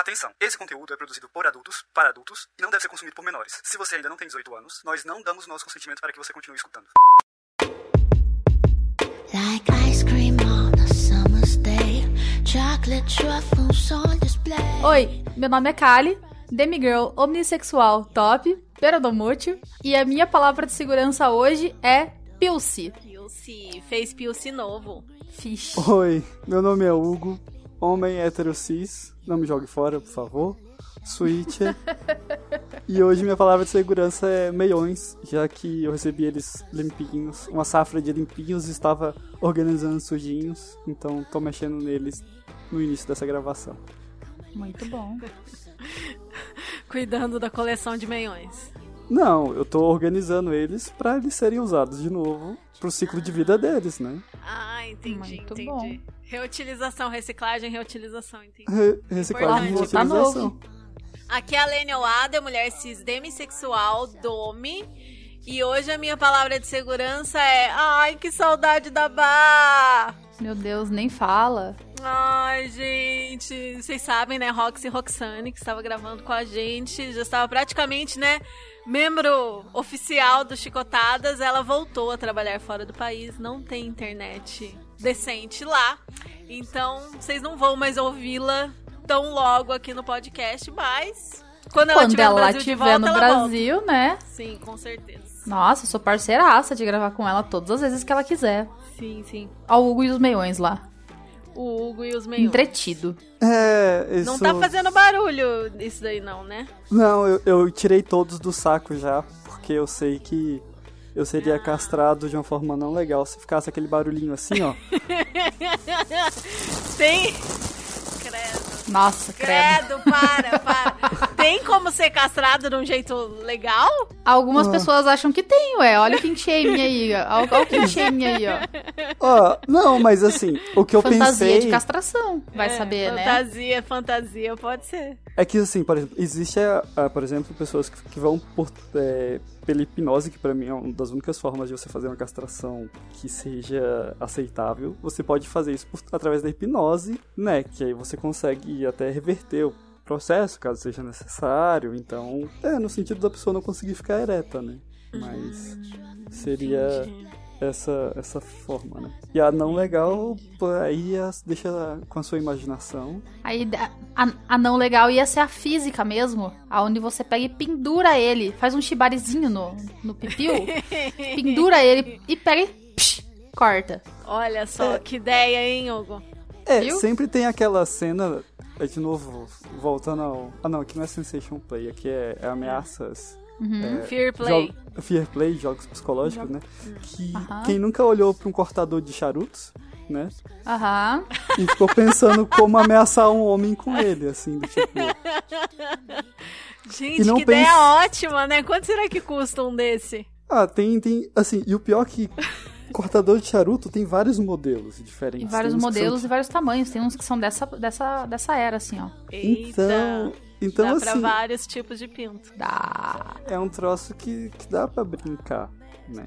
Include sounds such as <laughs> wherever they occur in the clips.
Atenção, esse conteúdo é produzido por adultos, para adultos, e não deve ser consumido por menores. Se você ainda não tem 18 anos, nós não damos nosso consentimento para que você continue escutando. Like ice cream on a summer's day, chocolate truffles on display. Oi, meu nome é Kali, demigirl omnissexual top, perodomútil, e a minha palavra de segurança hoje é Pilce. Pilce, fez Pilce novo. Fish. Oi, meu nome é Hugo, homem hétero cis, não me jogue fora, por favor. Switcher. e hoje minha palavra de segurança é meiões, já que eu recebi eles limpinhos. Uma safra de limpinhos estava organizando sujinhos, então tô mexendo neles no início dessa gravação. Muito bom. <laughs> Cuidando da coleção de meiões. Não, eu tô organizando eles para eles serem usados de novo pro ciclo de vida deles, né? Ah, entendi, Muito entendi. Bom. Reutilização, reciclagem, reutilização, entendi. Re reciclagem, Importante. reutilização. Tá Aqui é a Lênia Oada, mulher cis demissexual, dome. E hoje a minha palavra de segurança é Ai, que saudade da Bar! Meu Deus, nem fala. Ai, gente, vocês sabem, né? Roxy Roxane, que estava gravando com a gente, já estava praticamente, né? Membro oficial do Chicotadas, ela voltou a trabalhar fora do país, não tem internet decente lá. Então, vocês não vão mais ouvi-la tão logo aqui no podcast, mas quando ela estiver no Brasil, estiver no Brasil volta. né? Sim, com certeza. Nossa, sou parceiraça de gravar com ela todas as vezes que ela quiser. Sim, sim. Ó, o Hugo e os meiões lá. O Hugo e os meiões. Entretido. É, isso... Não tá fazendo barulho isso daí não, né? Não, eu, eu tirei todos do saco já, porque eu sei que eu seria ah. castrado de uma forma não legal se ficasse aquele barulhinho assim, ó. <laughs> Tem. Credo. Nossa, credo. Credo, para, para. tem como ser castrado de um jeito legal? Algumas ah. pessoas acham que tem, ué. Olha o King Shame aí, ó. Olha o King Shame aí, ó. <laughs> Ó, não, mas assim, o que eu fantasia pensei... Fantasia de castração, vai é, saber, fantasia, né? Fantasia, fantasia, pode ser. É que assim, por exemplo, existe, uh, por exemplo, pessoas que, que vão por... É, pela hipnose, que para mim é uma das únicas formas de você fazer uma castração que seja aceitável, você pode fazer isso por, através da hipnose, né? Que aí você consegue até reverter o processo, caso seja necessário. Então, é no sentido da pessoa não conseguir ficar ereta, né? Mas hum, seria essa, essa forma, né? E a não legal, aí deixa com a sua imaginação. Aí a, a não legal ia ser a física mesmo, aonde você pega e pendura ele, faz um shibarizinho no, no pipiu, <laughs> pendura ele e pega e psh, corta. Olha só, é. que ideia, hein, Hugo? É, Viu? sempre tem aquela cena, é de novo, voltando ao... Ah não, aqui não é Sensation Play, aqui é, é Ameaças Uhum. É, Fear Play. Fear Play, jogos psicológicos, né? Que quem nunca olhou para um cortador de charutos, né? Aham. E ficou pensando como ameaçar um homem com ele, assim, do tipo. <laughs> Gente, que ideia ótima, né? Quanto será que custa um desse? Ah, tem, tem. Assim, e o pior é que cortador de charuto tem vários modelos diferentes. E vários modelos são... e vários tamanhos. Tem uns que são dessa, dessa, dessa era, assim, ó. Eita. Então. Então, dá assim, pra vários tipos de pinto. Dá. É um troço que, que dá pra brincar, né?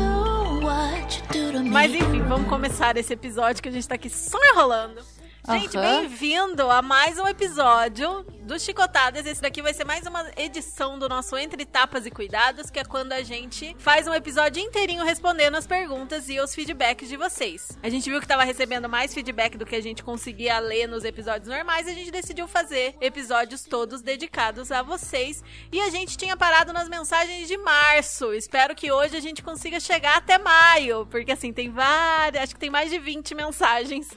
Mas enfim, vamos começar esse episódio que a gente tá aqui só enrolando. Gente, uhum. bem-vindo a mais um episódio do Chicotadas. Esse daqui vai ser mais uma edição do nosso Entre Tapas e Cuidados, que é quando a gente faz um episódio inteirinho respondendo as perguntas e os feedbacks de vocês. A gente viu que tava recebendo mais feedback do que a gente conseguia ler nos episódios normais e a gente decidiu fazer episódios todos dedicados a vocês. E a gente tinha parado nas mensagens de março. Espero que hoje a gente consiga chegar até maio, porque assim, tem várias, acho que tem mais de 20 mensagens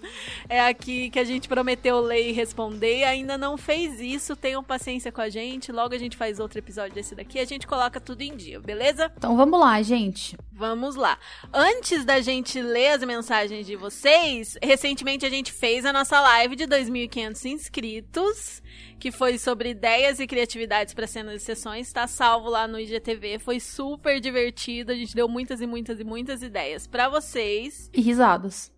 é, aqui que a a gente prometeu ler e responder e ainda não fez isso. Tenham paciência com a gente. Logo a gente faz outro episódio desse daqui. A gente coloca tudo em dia, beleza? Então vamos lá, gente. Vamos lá. Antes da gente ler as mensagens de vocês, recentemente a gente fez a nossa live de 2.500 inscritos, que foi sobre ideias e criatividades para cenas e sessões. Está salvo lá no IGTV. Foi super divertido. A gente deu muitas e muitas e muitas ideias para vocês. E risadas.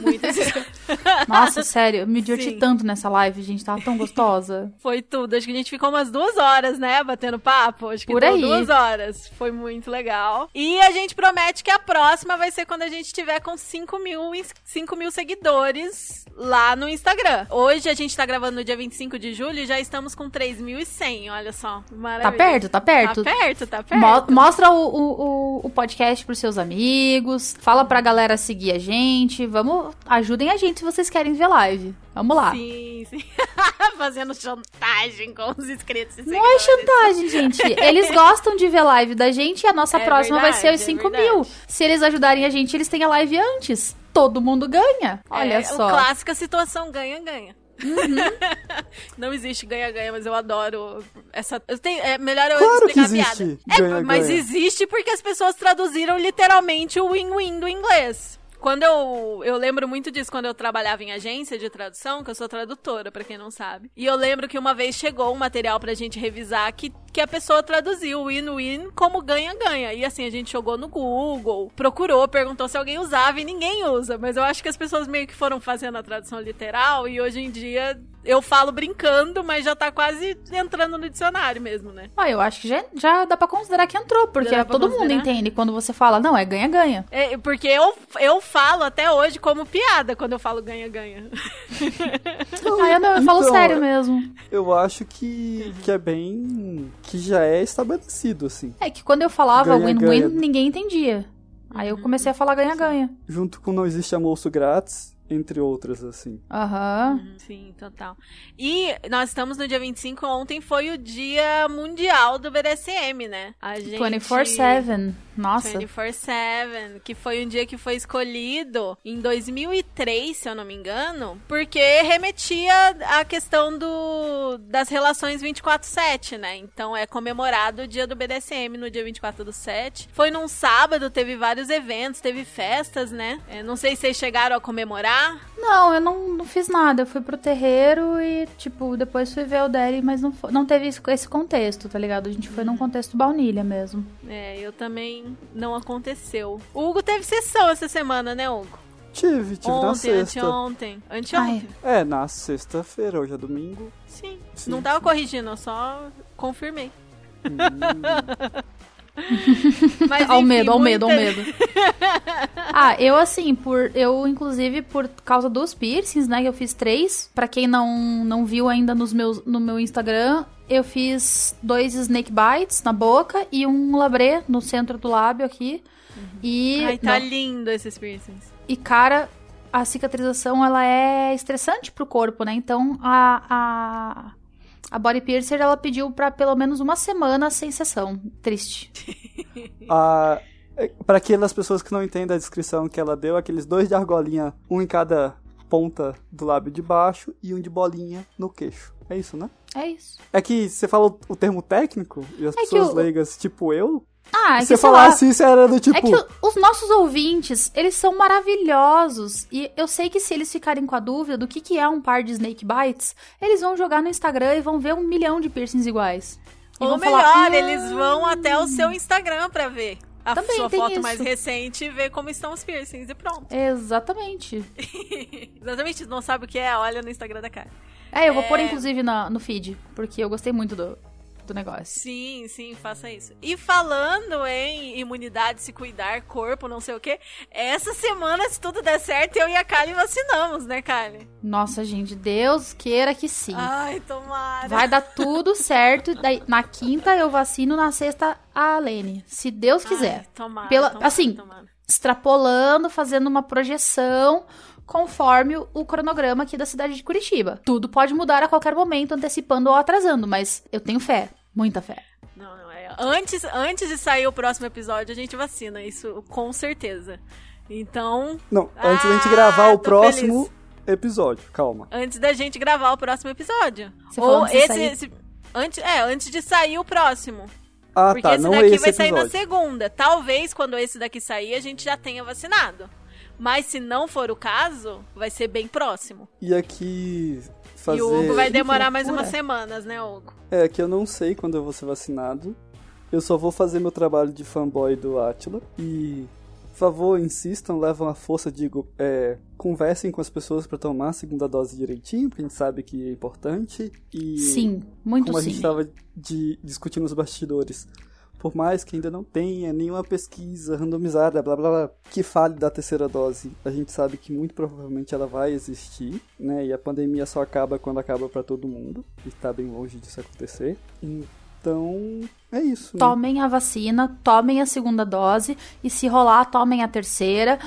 Muitas. <laughs> Nossa, sério, eu me diverti Sim. tanto nessa live, gente, tava tão gostosa. <laughs> Foi tudo. Acho que a gente ficou umas duas horas, né, batendo papo. Acho que Por aí. duas horas. Foi muito legal. E a gente promete que a próxima vai ser quando a gente tiver com 5 mil, 5 mil seguidores lá no Instagram. Hoje a gente tá gravando no dia 25 de julho e já estamos com 3.100, olha só. Maravilha. Tá perto, tá perto. Tá perto, tá perto. Mo mostra o, o, o, podcast pros seus amigos, fala pra galera seguir a gente, vamos vamos. Ajudem a gente se vocês querem ver live. Vamos lá. Sim, sim. <laughs> Fazendo chantagem com os inscritos. E Não é chantagem, gente. Eles <laughs> gostam de ver live da gente e a nossa é próxima verdade, vai ser os 5 é mil. Se eles ajudarem a gente, eles têm a live antes. Todo mundo ganha. Olha é, só. Clássica situação ganha-ganha. Uhum. <laughs> Não existe ganha-ganha, mas eu adoro essa. Eu tenho, é melhor eu claro explicar que existe. a piada. É, ganha, mas ganha. existe porque as pessoas traduziram literalmente o win-win do inglês. Quando eu. Eu lembro muito disso quando eu trabalhava em agência de tradução, que eu sou tradutora, para quem não sabe. E eu lembro que uma vez chegou um material pra gente revisar que, que a pessoa traduziu win-win como ganha-ganha. E assim, a gente jogou no Google, procurou, perguntou se alguém usava e ninguém usa. Mas eu acho que as pessoas meio que foram fazendo a tradução literal e hoje em dia eu falo brincando, mas já tá quase entrando no dicionário mesmo, né? Ah, eu acho que já, já dá pra considerar que entrou, porque todo mundo entende quando você fala, não, é ganha-ganha. É, porque eu, eu falo até hoje como piada quando eu falo ganha-ganha. <laughs> ah, eu, não, eu falo então, sério mesmo. Eu acho que, que é bem. Que já é estabelecido, assim. É que quando eu falava win-win, ninguém entendia. Aí eu comecei a falar ganha-ganha. Junto com Não Existe Almoço Grátis, entre outras, assim. Aham. Uhum. Sim, total. E nós estamos no dia 25, ontem foi o dia mundial do BDSM, né? A gente... 24-7. Nossa. 24-7, que foi um dia que foi escolhido em 2003, se eu não me engano, porque remetia à questão do, das relações 24-7, né? Então é comemorado o dia do BDSM no dia 24 do 7. Foi num sábado, teve vários eventos, teve festas, né? É, não sei se vocês chegaram a comemorar. Não, eu não, não fiz nada. Eu fui pro terreiro e, tipo, depois fui ver o Derry, mas não, não teve esse contexto, tá ligado? A gente foi num contexto baunilha mesmo. É, eu também não aconteceu. O Hugo teve sessão essa semana, né, Hugo? Tive, tive ontem, na sexta. Anteontem, anteontem. É, na sexta-feira, hoje é domingo. Sim. Sim. Não tava corrigindo, eu só confirmei. Hum. <laughs> Mas, enfim, <laughs> ao medo, ao medo, ao medo. <laughs> ah, eu assim, por eu inclusive por causa dos piercings, né, que eu fiz três. Para quem não não viu ainda nos meus no meu Instagram, eu fiz dois snake bites na boca e um labré no centro do lábio aqui. Uhum. E Ai, tá não. lindo esses piercings. E cara, a cicatrização ela é estressante pro corpo, né? Então a, a a Body Piercer, ela pediu para pelo menos uma semana sem sessão. Triste. <laughs> ah, é, para aquelas pessoas que não entendem a descrição que ela deu, aqueles dois de argolinha, um em cada ponta do lábio de baixo e um de bolinha no queixo. É isso, né? É isso. É que você falou o termo técnico e as é pessoas eu... leigas, tipo eu, ah, é Se você falasse isso, era do tipo. É que os nossos ouvintes, eles são maravilhosos. E eu sei que se eles ficarem com a dúvida do que, que é um par de snake bites, eles vão jogar no Instagram e vão ver um milhão de piercings iguais. Ou melhor, falar, hum... eles vão até o seu Instagram pra ver a Também sua foto isso. mais recente e ver como estão os piercings e pronto. <laughs> Exatamente. Exatamente, não sabe o que é, olha no Instagram da cara. É, eu vou é... pôr inclusive na, no feed, porque eu gostei muito do, do negócio. Sim, sim, faça isso. E falando em imunidade, se cuidar, corpo, não sei o que, essa semana, se tudo der certo, eu e a Kali vacinamos, né, Kali? Nossa, gente, Deus queira que sim. Ai, tomara. Vai dar tudo <laughs> certo. Daí, na quinta eu vacino, na sexta a Lene. Se Deus quiser. Ai, tomara, Pela, tomara, assim, tomara. extrapolando, fazendo uma projeção conforme o cronograma aqui da cidade de Curitiba. Tudo pode mudar a qualquer momento, antecipando ou atrasando, mas eu tenho fé, muita fé. Não, não é. Antes, antes de sair o próximo episódio, a gente vacina, isso com certeza. Então. Não, antes ah, da gente gravar o próximo, feliz. episódio, calma. Antes da gente gravar o próximo episódio. Você Ou esse, esse, antes, é, antes de sair o próximo. Ah, Porque tá, esse não daqui esse vai episódio. sair na segunda. Talvez quando esse daqui sair a gente já tenha vacinado. Mas se não for o caso, vai ser bem próximo. E aqui fazer... E o Hugo vai demorar mais umas semanas, né, Hugo? É, que eu não sei quando eu vou ser vacinado. Eu só vou fazer meu trabalho de fanboy do Atila. E, por favor, insistam, levam a força, digo, é, conversem com as pessoas pra tomar a segunda dose direitinho, porque a gente sabe que é importante. E Sim, muito como a sim. gente estava de, discutindo nos bastidores, por mais que ainda não tenha nenhuma pesquisa randomizada, blá blá blá, que fale da terceira dose, a gente sabe que muito provavelmente ela vai existir, né? E a pandemia só acaba quando acaba pra todo mundo, e tá bem longe disso acontecer. Então, é isso. Né? Tomem a vacina, tomem a segunda dose e se rolar, tomem a terceira.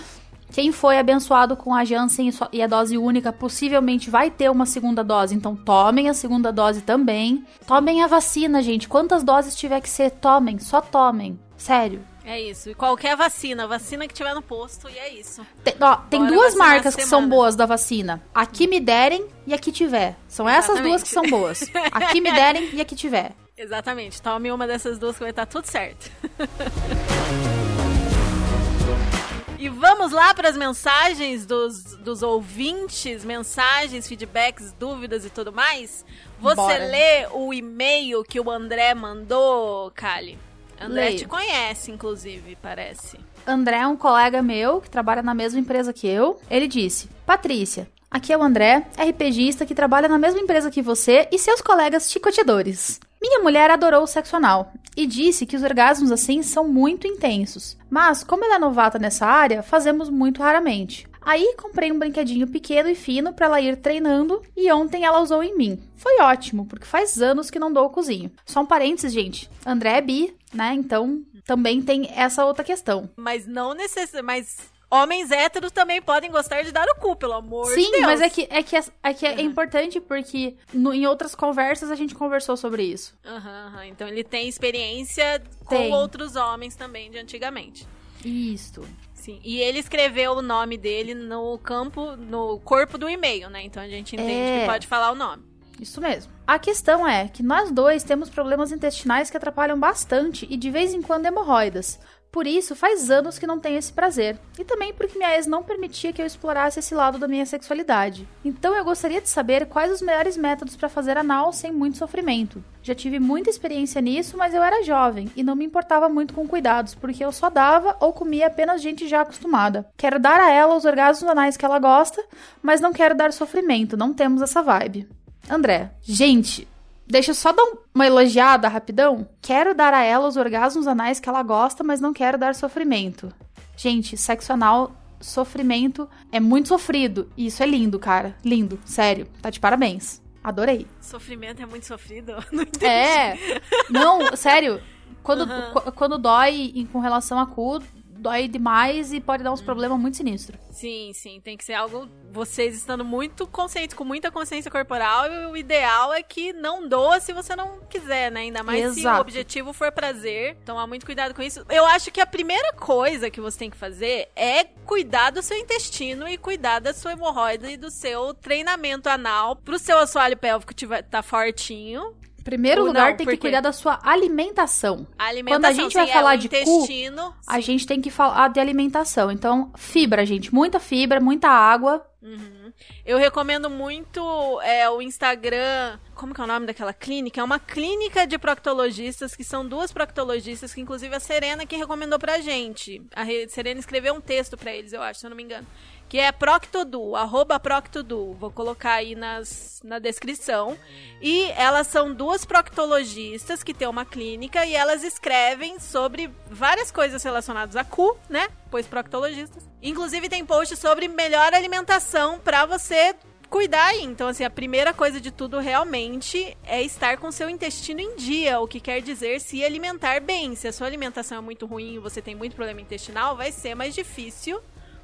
Quem foi abençoado com a Janssen e a dose única possivelmente vai ter uma segunda dose, então tomem a segunda dose também. Tomem a vacina, gente. Quantas doses tiver que ser, tomem, só tomem. Sério. É isso. E qualquer vacina, vacina que tiver no posto, e é isso. Tem, ó, tem duas marcas que são boas da vacina. A que me derem e a que tiver. São essas duas que são boas. A que me derem e a que tiver. Exatamente. Tome uma dessas duas que vai estar tudo certo. <laughs> E vamos lá para as mensagens dos, dos ouvintes, mensagens, feedbacks, dúvidas e tudo mais. Você Bora. lê o e-mail que o André mandou, Kali? André Leio. te conhece, inclusive, parece. André é um colega meu que trabalha na mesma empresa que eu. Ele disse: Patrícia, aqui é o André, RPGista que trabalha na mesma empresa que você e seus colegas chicoteadores. Minha mulher adorou o sexo anal e disse que os orgasmos assim são muito intensos. Mas, como ela é novata nessa área, fazemos muito raramente. Aí comprei um brinquedinho pequeno e fino pra ela ir treinando e ontem ela usou em mim. Foi ótimo, porque faz anos que não dou o cozinho. Só um parênteses, gente. André é bi, né? Então também tem essa outra questão. Mas não necessariamente. Mas homens héteros também podem gostar de dar o cu, pelo amor de Sim, Deus. mas é que é, que é, é, que é Uhum. importante porque no- em outras conversas a gente conversou sobre isso. Aham, aham. Então ele tem experiência com Tem. outros homens também de antigamente. Isso. Sim. E ele escreveu o nome dele no campo, no corpo do e-mail, né? Então a gente entende É. que pode falar o nome. Isso mesmo. A questão é que nós dois temos problemas intestinais que atrapalham bastante e de vez em quando hemorroidas. Por isso, faz anos que não tenho esse prazer. E também porque minha ex não permitia que eu explorasse esse lado da minha sexualidade. Então eu gostaria de saber quais os melhores métodos para fazer anal sem muito sofrimento. Já tive muita experiência nisso, mas eu era jovem e não me importava muito com cuidados, porque eu só dava ou comia apenas gente já acostumada. Quero dar a ela os orgasmos anais que ela gosta, mas não quero dar sofrimento, não temos essa vibe. André, gente, deixa eu só dar um- uma elogiada rapidão. Quero dar a ela os orgasmos anais que ela gosta, mas não quero dar sofrimento. Gente, sexo anal, sofrimento é muito sofrido. E isso é lindo, cara. Lindo, sério. Tá de parabéns. Adorei. Sofrimento é muito sofrido. <laughs> Não entendi. É. Não, sério. Quando, qu- quando dói em- com relação a cu, dói demais e pode dar uns problemas muito sinistros. Sim, sim. Tem que ser algo. Vocês estando muito conscientes, com muita consciência corporal, e o ideal é que não doa se você não quiser, né? Ainda mais se o Exato. objetivo for prazer. Tomar muito cuidado com isso. Eu acho que a primeira coisa que você tem que fazer é cuidar do seu intestino e cuidar da sua hemorroida e do seu treinamento anal pro seu assoalho pélvico tiver, tá fortinho. Primeiro Ou lugar, não, tem por que cuidar da sua alimentação. A alimentação, Quando a gente vai é, falar o de cu, intestino, A sim. gente tem que falar de alimentação. Então, fibra, gente. Muita fibra, muita água. Uhum. Eu recomendo muito é, o Instagram. Como que é o nome daquela clínica? É uma clínica de proctologistas, que são duas proctologistas, que inclusive a Serena que recomendou pra gente. A Re- Serena escreveu um texto pra eles, eu acho, se eu não me engano. Que é Proctodu, arroba Proctodu. Vou colocar aí nas, na descrição. E elas são duas proctologistas que têm uma clínica e elas escrevem sobre várias coisas relacionadas a cu, né? Pois proctologistas. Inclusive tem post sobre melhor alimentação pra você cuidar aí. Então, assim, a primeira coisa de tudo realmente é estar com seu intestino em dia, o que quer dizer se alimentar bem. Se a sua alimentação é muito ruim você tem muito problema intestinal, vai ser mais difícil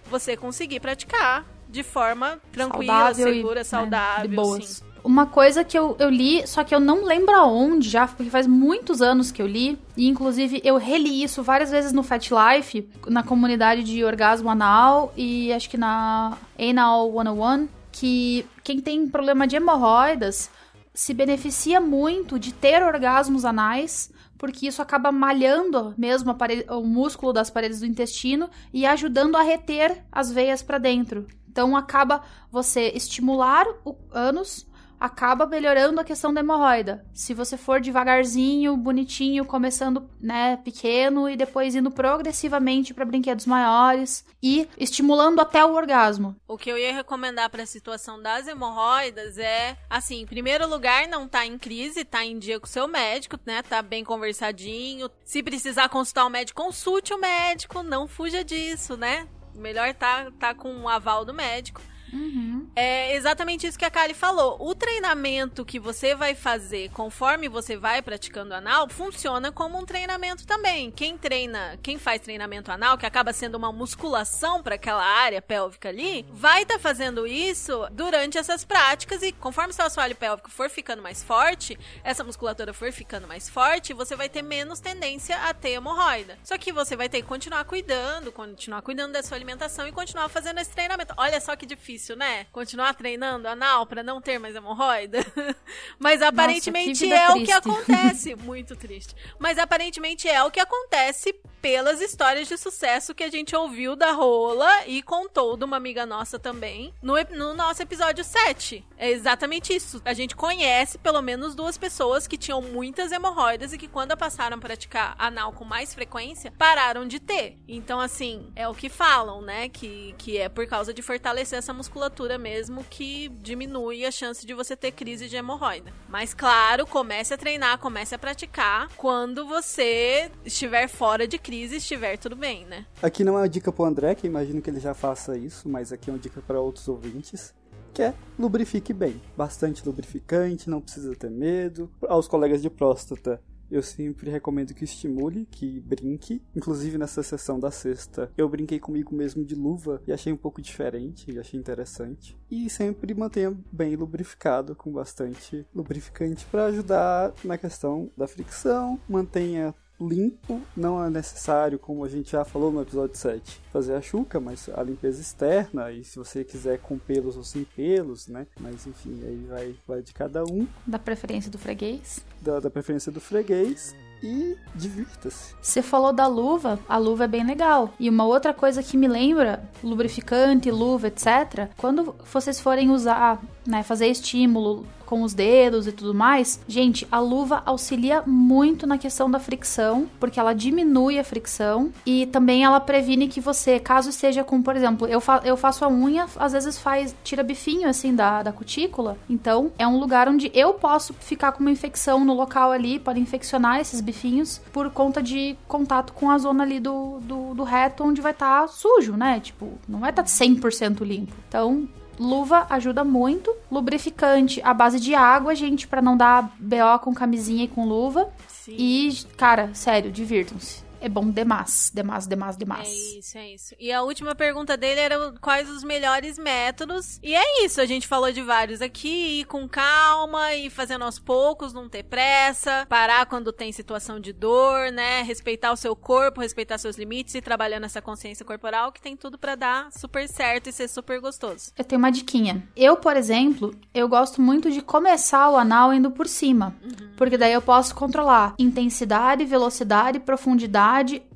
você conseguir praticar de forma tranquila, saudável segura, e, né, saudável. de boas. sim. Uma coisa que eu, eu li, só que eu não lembro aonde já, porque faz muitos anos que eu li. E inclusive eu reli isso várias vezes no Fat Life, na comunidade de orgasmo anal e acho que na Anal 101. que quem tem problema de hemorroidas se beneficia muito de ter orgasmos anais, porque isso acaba malhando mesmo o músculo das paredes do intestino e ajudando a reter as veias para dentro. Então acaba você estimular o ânus acaba melhorando a questão da hemorroida. Se você for devagarzinho, bonitinho, começando, né, pequeno e depois indo progressivamente para brinquedos maiores e estimulando até o orgasmo. O que eu ia recomendar para a situação das hemorroidas é, assim, em primeiro lugar, não tá em crise, tá em dia com o seu médico, né? Tá bem conversadinho. Se precisar consultar o médico, consulte o médico, não fuja disso, né? Melhor tá, tá com o aval do médico. Uhum. É exatamente isso que a Kali falou. O treinamento que você vai fazer conforme você vai praticando anal funciona como um treinamento também. Quem treina, quem faz treinamento anal, que acaba sendo uma musculação para aquela área pélvica ali, vai estar tá fazendo isso durante essas práticas e conforme seu assoalho pélvico for ficando mais forte, essa musculatura for ficando mais forte, você vai ter menos tendência a ter hemorroida. Só que você vai ter que continuar cuidando, continuar cuidando da sua alimentação e continuar fazendo esse treinamento. Olha só que difícil difícil, né? Continuar treinando anal para não ter mais hemorroida. <laughs> Mas aparentemente Nossa, é triste. o que acontece. Muito triste. Mas aparentemente é o que acontece pelas histórias de sucesso que a gente ouviu da Rola e contou de uma amiga nossa também no, no nosso episódio 7. É exatamente isso. A gente conhece pelo menos duas pessoas que tinham muitas hemorroidas e que quando passaram a praticar anal com mais frequência, pararam de ter. Então, assim, é o que falam, né? Que, que é por causa de fortalecer essa musculatura mesmo que diminui a chance de você ter crise de hemorroida. Mas, claro, comece a treinar, comece a praticar quando você estiver fora de crise crise estiver tudo bem, né? Aqui não é uma dica pro André, que imagino que ele já faça isso, mas aqui é uma dica para outros ouvintes que é lubrifique bem. Bastante lubrificante, não precisa ter medo. Aos colegas de próstata, eu sempre recomendo que estimule, que brinque. Inclusive nessa sessão da sexta, eu brinquei comigo mesmo de luva e achei um pouco diferente, achei interessante. E sempre mantenha bem lubrificado, com bastante lubrificante para ajudar na questão da fricção, mantenha limpo, não é necessário, como a gente já falou no episódio 7, fazer a chuca, mas a limpeza externa, e se você quiser com pelos ou sem pelos, né? Mas enfim, aí vai, vai de cada um. Da preferência do freguês. Da, da preferência do freguês e divirta-se. Você falou da luva, a luva é bem legal. E uma outra coisa que me lembra, lubrificante, luva, etc. Quando vocês forem usar, né, fazer estímulo com os dedos e tudo mais, gente, a luva auxilia muito na questão da fricção, porque ela diminui a fricção e também ela previne que você, caso esteja com, por exemplo, eu, fa eu faço a unha, às vezes faz, tira bifinho assim da, da cutícula, então é um lugar onde eu posso ficar com uma infecção no local ali, pode infeccionar esses bifinhos por conta de contato com a zona ali do, do, do reto, onde vai estar tá sujo, né? Tipo, não vai estar tá 100% limpo. Então, Luva ajuda muito. Lubrificante à base de água, gente, para não dar BO com camisinha e com luva. Sim. E, cara, sério, divirtam-se é bom demais, demais, demais, demais. É isso, é isso. E a última pergunta dele era quais os melhores métodos. E é isso, a gente falou de vários aqui, ir com calma, e fazendo aos poucos, não ter pressa, parar quando tem situação de dor, né? Respeitar o seu corpo, respeitar seus limites e trabalhando essa consciência corporal que tem tudo para dar super certo e ser super gostoso. Eu tenho uma diquinha. Eu, por exemplo, eu gosto muito de começar o anal indo por cima, uhum. porque daí eu posso controlar intensidade, velocidade, profundidade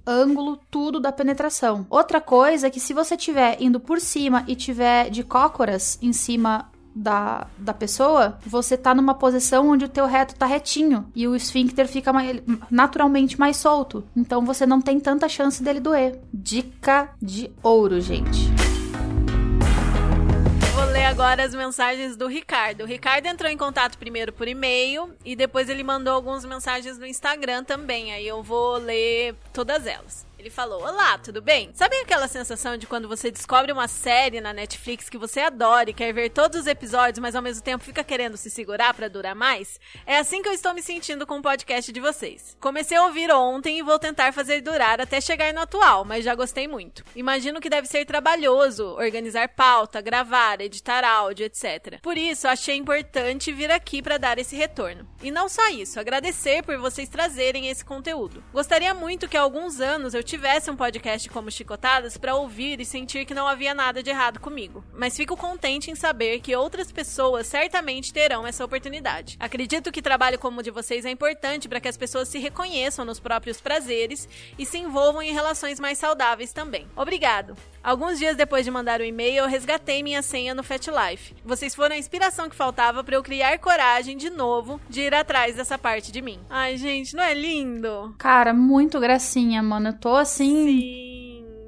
ângulo, tudo da penetração. Outra coisa é que se você estiver indo por cima e tiver de cócoras em cima da, da pessoa, você tá numa posição onde o teu reto tá retinho e o esfíncter fica mais, naturalmente mais solto. Então você não tem tanta chance dele doer. Dica de ouro, gente agora as mensagens do Ricardo. O Ricardo entrou em contato primeiro por e-mail e depois ele mandou algumas mensagens no Instagram também. Aí eu vou ler todas elas. Ele falou: Olá, tudo bem? Sabe aquela sensação de quando você descobre uma série na Netflix que você adora e quer ver todos os episódios, mas ao mesmo tempo fica querendo se segurar para durar mais? É assim que eu estou me sentindo com o podcast de vocês. Comecei a ouvir ontem e vou tentar fazer durar até chegar no atual, mas já gostei muito. Imagino que deve ser trabalhoso organizar pauta, gravar, editar áudio, etc. Por isso, achei importante vir aqui para dar esse retorno. E não só isso, agradecer por vocês trazerem esse conteúdo. Gostaria muito que há alguns anos eu tivesse tivesse um podcast como Chicotadas para ouvir e sentir que não havia nada de errado comigo. Mas fico contente em saber que outras pessoas certamente terão essa oportunidade. Acredito que trabalho como o de vocês é importante para que as pessoas se reconheçam nos próprios prazeres e se envolvam em relações mais saudáveis também. Obrigado. Alguns dias depois de mandar o e-mail, eu resgatei minha senha no FatLife. Vocês foram a inspiração que faltava para eu criar coragem de novo de ir atrás dessa parte de mim. Ai, gente, não é lindo? Cara, muito gracinha, mano. Eu tô assim. Sim.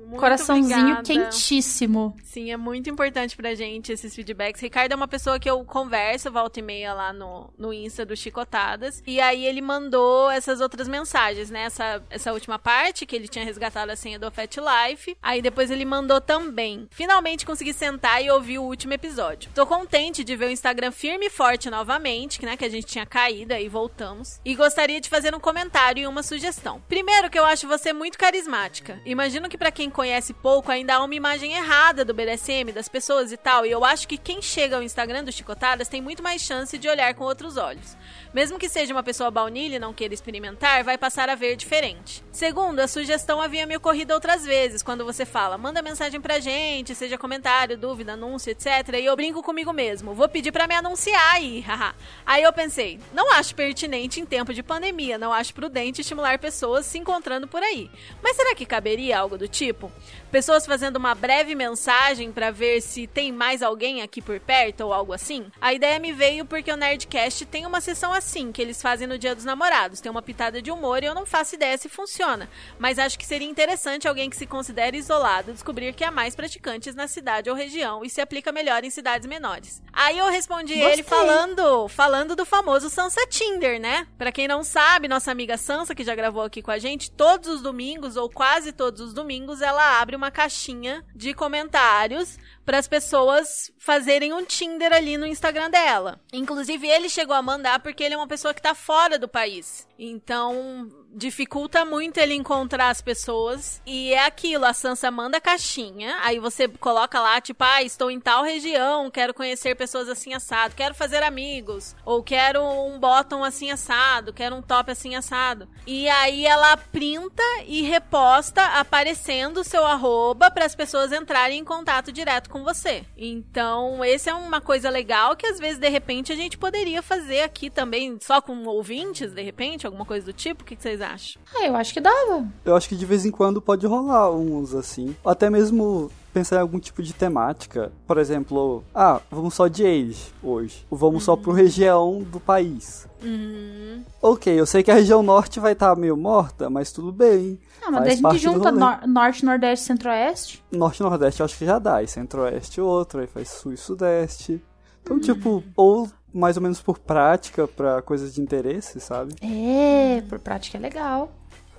Muito coraçãozinho obrigada. quentíssimo. Sim, é muito importante pra gente esses feedbacks. Ricardo é uma pessoa que eu converso volta e meia lá no, no Insta do Chicotadas. E aí ele mandou essas outras mensagens, né? Essa, essa última parte, que ele tinha resgatado a senha do Fat Life. Aí depois ele mandou também. Finalmente consegui sentar e ouvir o último episódio. Tô contente de ver o Instagram firme e forte novamente, que, né, que a gente tinha caído aí voltamos. E gostaria de fazer um comentário e uma sugestão. Primeiro que eu acho você muito carismática. Imagino que pra quem conhece pouco ainda há uma imagem errada do BDSM, das pessoas e tal, e eu acho que quem chega ao Instagram do Chicotadas tem muito mais chance de olhar com outros olhos. Mesmo que seja uma pessoa baunilha e não queira experimentar, vai passar a ver diferente. Segundo, a sugestão havia me ocorrido outras vezes, quando você fala, manda mensagem pra gente, seja comentário, dúvida, anúncio, etc. E eu brinco comigo mesmo, vou pedir pra me anunciar aí, <laughs> haha. Aí eu pensei, não acho pertinente em tempo de pandemia, não acho prudente estimular pessoas se encontrando por aí. Mas será que caberia algo do tipo? Pessoas fazendo uma breve mensagem pra ver se tem mais alguém aqui por perto ou algo assim? A ideia me veio porque o Nerdcast tem uma sessão assim, que eles fazem no Dia dos Namorados. Tem uma pitada de humor e eu não faço ideia se funciona. Mas acho que seria interessante alguém que se considere isolado descobrir que há mais praticantes na cidade ou região e se aplica melhor em cidades menores. Aí eu respondi Gostei. ele falando, falando do famoso Sansa Tinder, né? Pra quem não sabe, nossa amiga Sansa, que já gravou aqui com a gente, todos os domingos, ou quase todos os domingos, ela abre uma caixinha de comentários para as pessoas fazerem um Tinder ali no Instagram dela. Inclusive, ele chegou a mandar porque ele é uma pessoa que tá fora do país. Então, dificulta muito ele encontrar as pessoas. E é aquilo, a Sansa manda caixinha, aí você coloca lá, tipo, ah, estou em tal região, quero conhecer pessoas assim assado, quero fazer amigos, ou quero um bottom assim assado, quero um top assim assado. E aí ela printa e reposta aparecendo o seu arroba para as pessoas entrarem em contato direto com você. Então, esse é uma coisa legal que às vezes de repente a gente poderia fazer aqui também, só com ouvintes, de repente, alguma coisa do tipo. O que vocês acham? Ah, eu acho que dava. Eu acho que de vez em quando pode rolar uns assim. Ou até mesmo pensar em algum tipo de temática. Por exemplo, ah, vamos só de age hoje. Ou vamos só por região do país. Uhum. Ok, eu sei que a região norte vai estar meio morta, mas tudo bem. Ah, mas Faz daí a gente junta nor- norte, nordeste, centro-oeste. Norte e nordeste eu acho que já dá. E centro-oeste outro, aí faz sul e sudeste. Então, tipo, ou mais ou menos por prática, pra coisas de interesse, sabe? É, por prática é legal.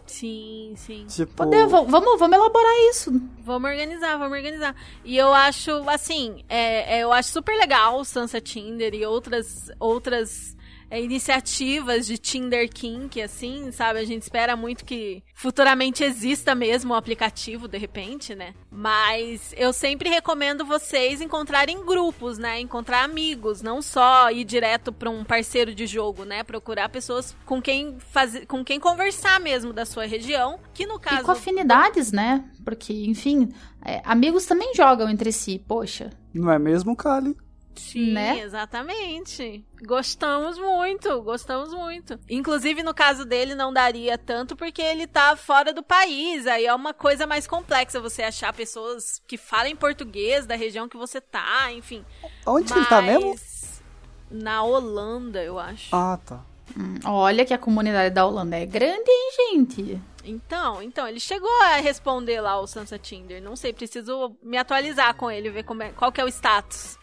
Sim, sim. Tipo. Poder, va- vamos, vamos elaborar isso. Vamos organizar, vamos organizar. E eu acho, assim, é, é, eu acho super legal o Sansa Tinder e outras, outras é, iniciativas de Tinder Kink, assim, sabe? A gente espera muito que futuramente exista mesmo o aplicativo, de repente, né? Mas eu sempre recomendo vocês encontrarem grupos, né? Encontrar amigos, não só ir direto para um parceiro de jogo, né? Procurar pessoas com quem fazer, com quem conversar mesmo da sua região, que no caso E com afinidades, né? Porque, enfim, é, amigos também jogam entre si, poxa. Não é mesmo, Kali? Sim, né? exatamente. Gostamos muito, gostamos muito. Inclusive, no caso dele, não daria tanto porque ele tá fora do país. Aí é uma coisa mais complexa você achar pessoas que falem português da região que você tá, enfim. Onde que ele tá mesmo? Mas Na Holanda, eu acho. Ah, tá. Hum, olha que a comunidade da Holanda é grande, hein, gente? Então, então, ele chegou a responder lá o Sansa Tinder. Não sei, preciso me atualizar com ele, ver como é, qual que é o status.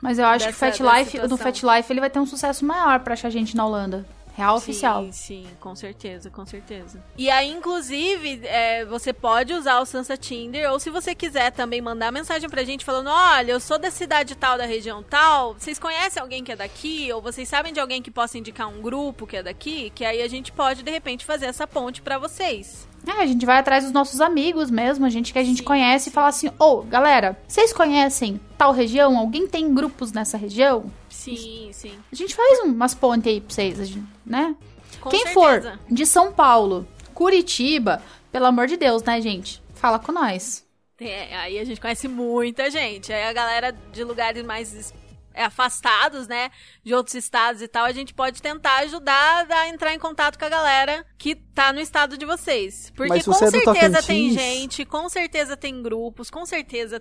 Mas eu acho Dessa- que Fat Life, no situação. Fat Life ele vai ter um sucesso maior pra achar gente na Holanda. Real oficial. Sim, sim, com certeza, com certeza. E aí, inclusive, é, você pode usar o Sansa Tinder, ou se você quiser também mandar mensagem pra gente falando, olha, eu sou da cidade tal, da região tal, vocês conhecem alguém que é daqui, ou vocês sabem de alguém que possa indicar um grupo que é daqui, que aí a gente pode, de repente, fazer essa ponte pra vocês. É, a gente vai atrás dos nossos amigos mesmo, a gente que a gente Sim, conhece e fala assim: Ô, galera, vocês conhecem tal região? Alguém tem grupos nessa região? Sim, sim. A gente faz umas pontes aí pra vocês, né? Com Quem certeza. for de São Paulo, Curitiba, Pelo amor de Deus, né, gente? Fala com nós. É, aí a gente conhece muita gente. Aí a galera de lugares mais afastados, né, de outros estados e tal, a gente pode tentar ajudar a entrar em contato com a galera que tá no estado de vocês. Porque com é certeza tem gente, com certeza tem grupos, com certeza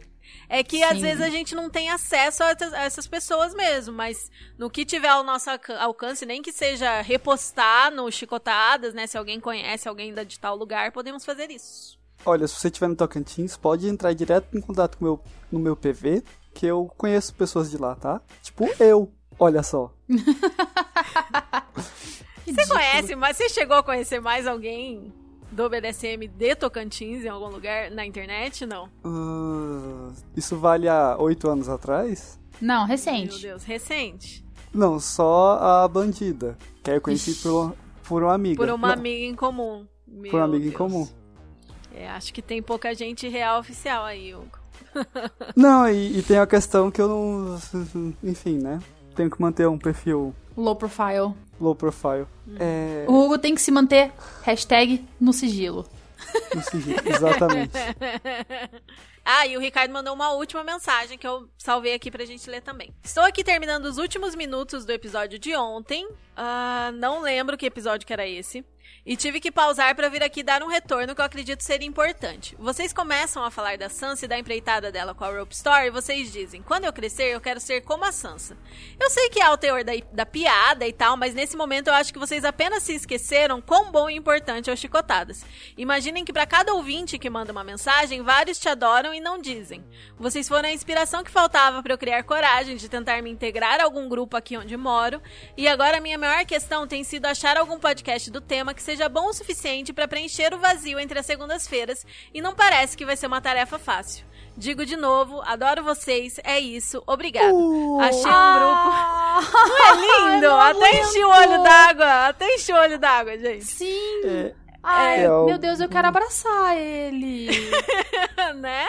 é que Sim. às vezes a gente não tem acesso a, essas pessoas mesmo, mas no que tiver ao nosso alcance, nem que seja repostar no Chicotadas, né, se alguém conhece alguém da de tal lugar, podemos fazer isso. Olha, se você estiver no Tocantins, pode entrar direto em contato com meu, no meu PV, que eu conheço pessoas de lá, tá? Tipo eu, olha só. <laughs> você conhece, mas você chegou a conhecer mais alguém do BDSM de Tocantins em algum lugar na internet, não? Uh, isso vale há oito anos atrás? Não, recente. Meu Deus, recente. Não, só a bandida, que eu conheci por, por uma amiga. Por uma não. amiga em comum. Meu por uma amiga Deus. em comum. É, acho que tem pouca gente real oficial aí, Hugo. <laughs> não, e, e, tem a questão que eu não. Enfim, né? Tenho que manter um perfil. Low profile. Low profile. Hum. É... O Hugo tem que se manter hashtag no sigilo. No sigilo, exatamente. <laughs> Ah, e o Ricardo mandou uma última mensagem que eu salvei aqui pra gente ler também. Estou aqui terminando os últimos minutos do episódio de ontem. Uh, não lembro que episódio que era esse e tive que pausar para vir aqui dar um retorno que eu acredito ser importante. Vocês começam a falar da Sansa e da empreitada dela com a Rope Store e vocês dizem: quando eu crescer, eu quero ser como a Sansa. Eu sei que há o teor da, da piada e tal, mas nesse momento eu acho que vocês apenas se esqueceram quão bom e importante é o Chicotadas. Imaginem que para cada ouvinte que manda uma mensagem, vários te adoram e não dizem. Vocês foram a inspiração que faltava para eu criar coragem de tentar me integrar a algum grupo aqui onde moro, e agora minha maior questão tem sido achar algum podcast do tema que seja bom o suficiente para preencher o vazio entre as segundas-feiras e não parece que vai ser uma tarefa fácil. Digo de novo, adoro vocês, é isso, obrigado. Uh, Achei um ah, grupo. Não é lindo? <laughs> Até enchi o olho d'água, até enchi o olho d'água, gente. Sim. É. Ai, é, meu Deus, eu quero abraçar ele. <laughs> né?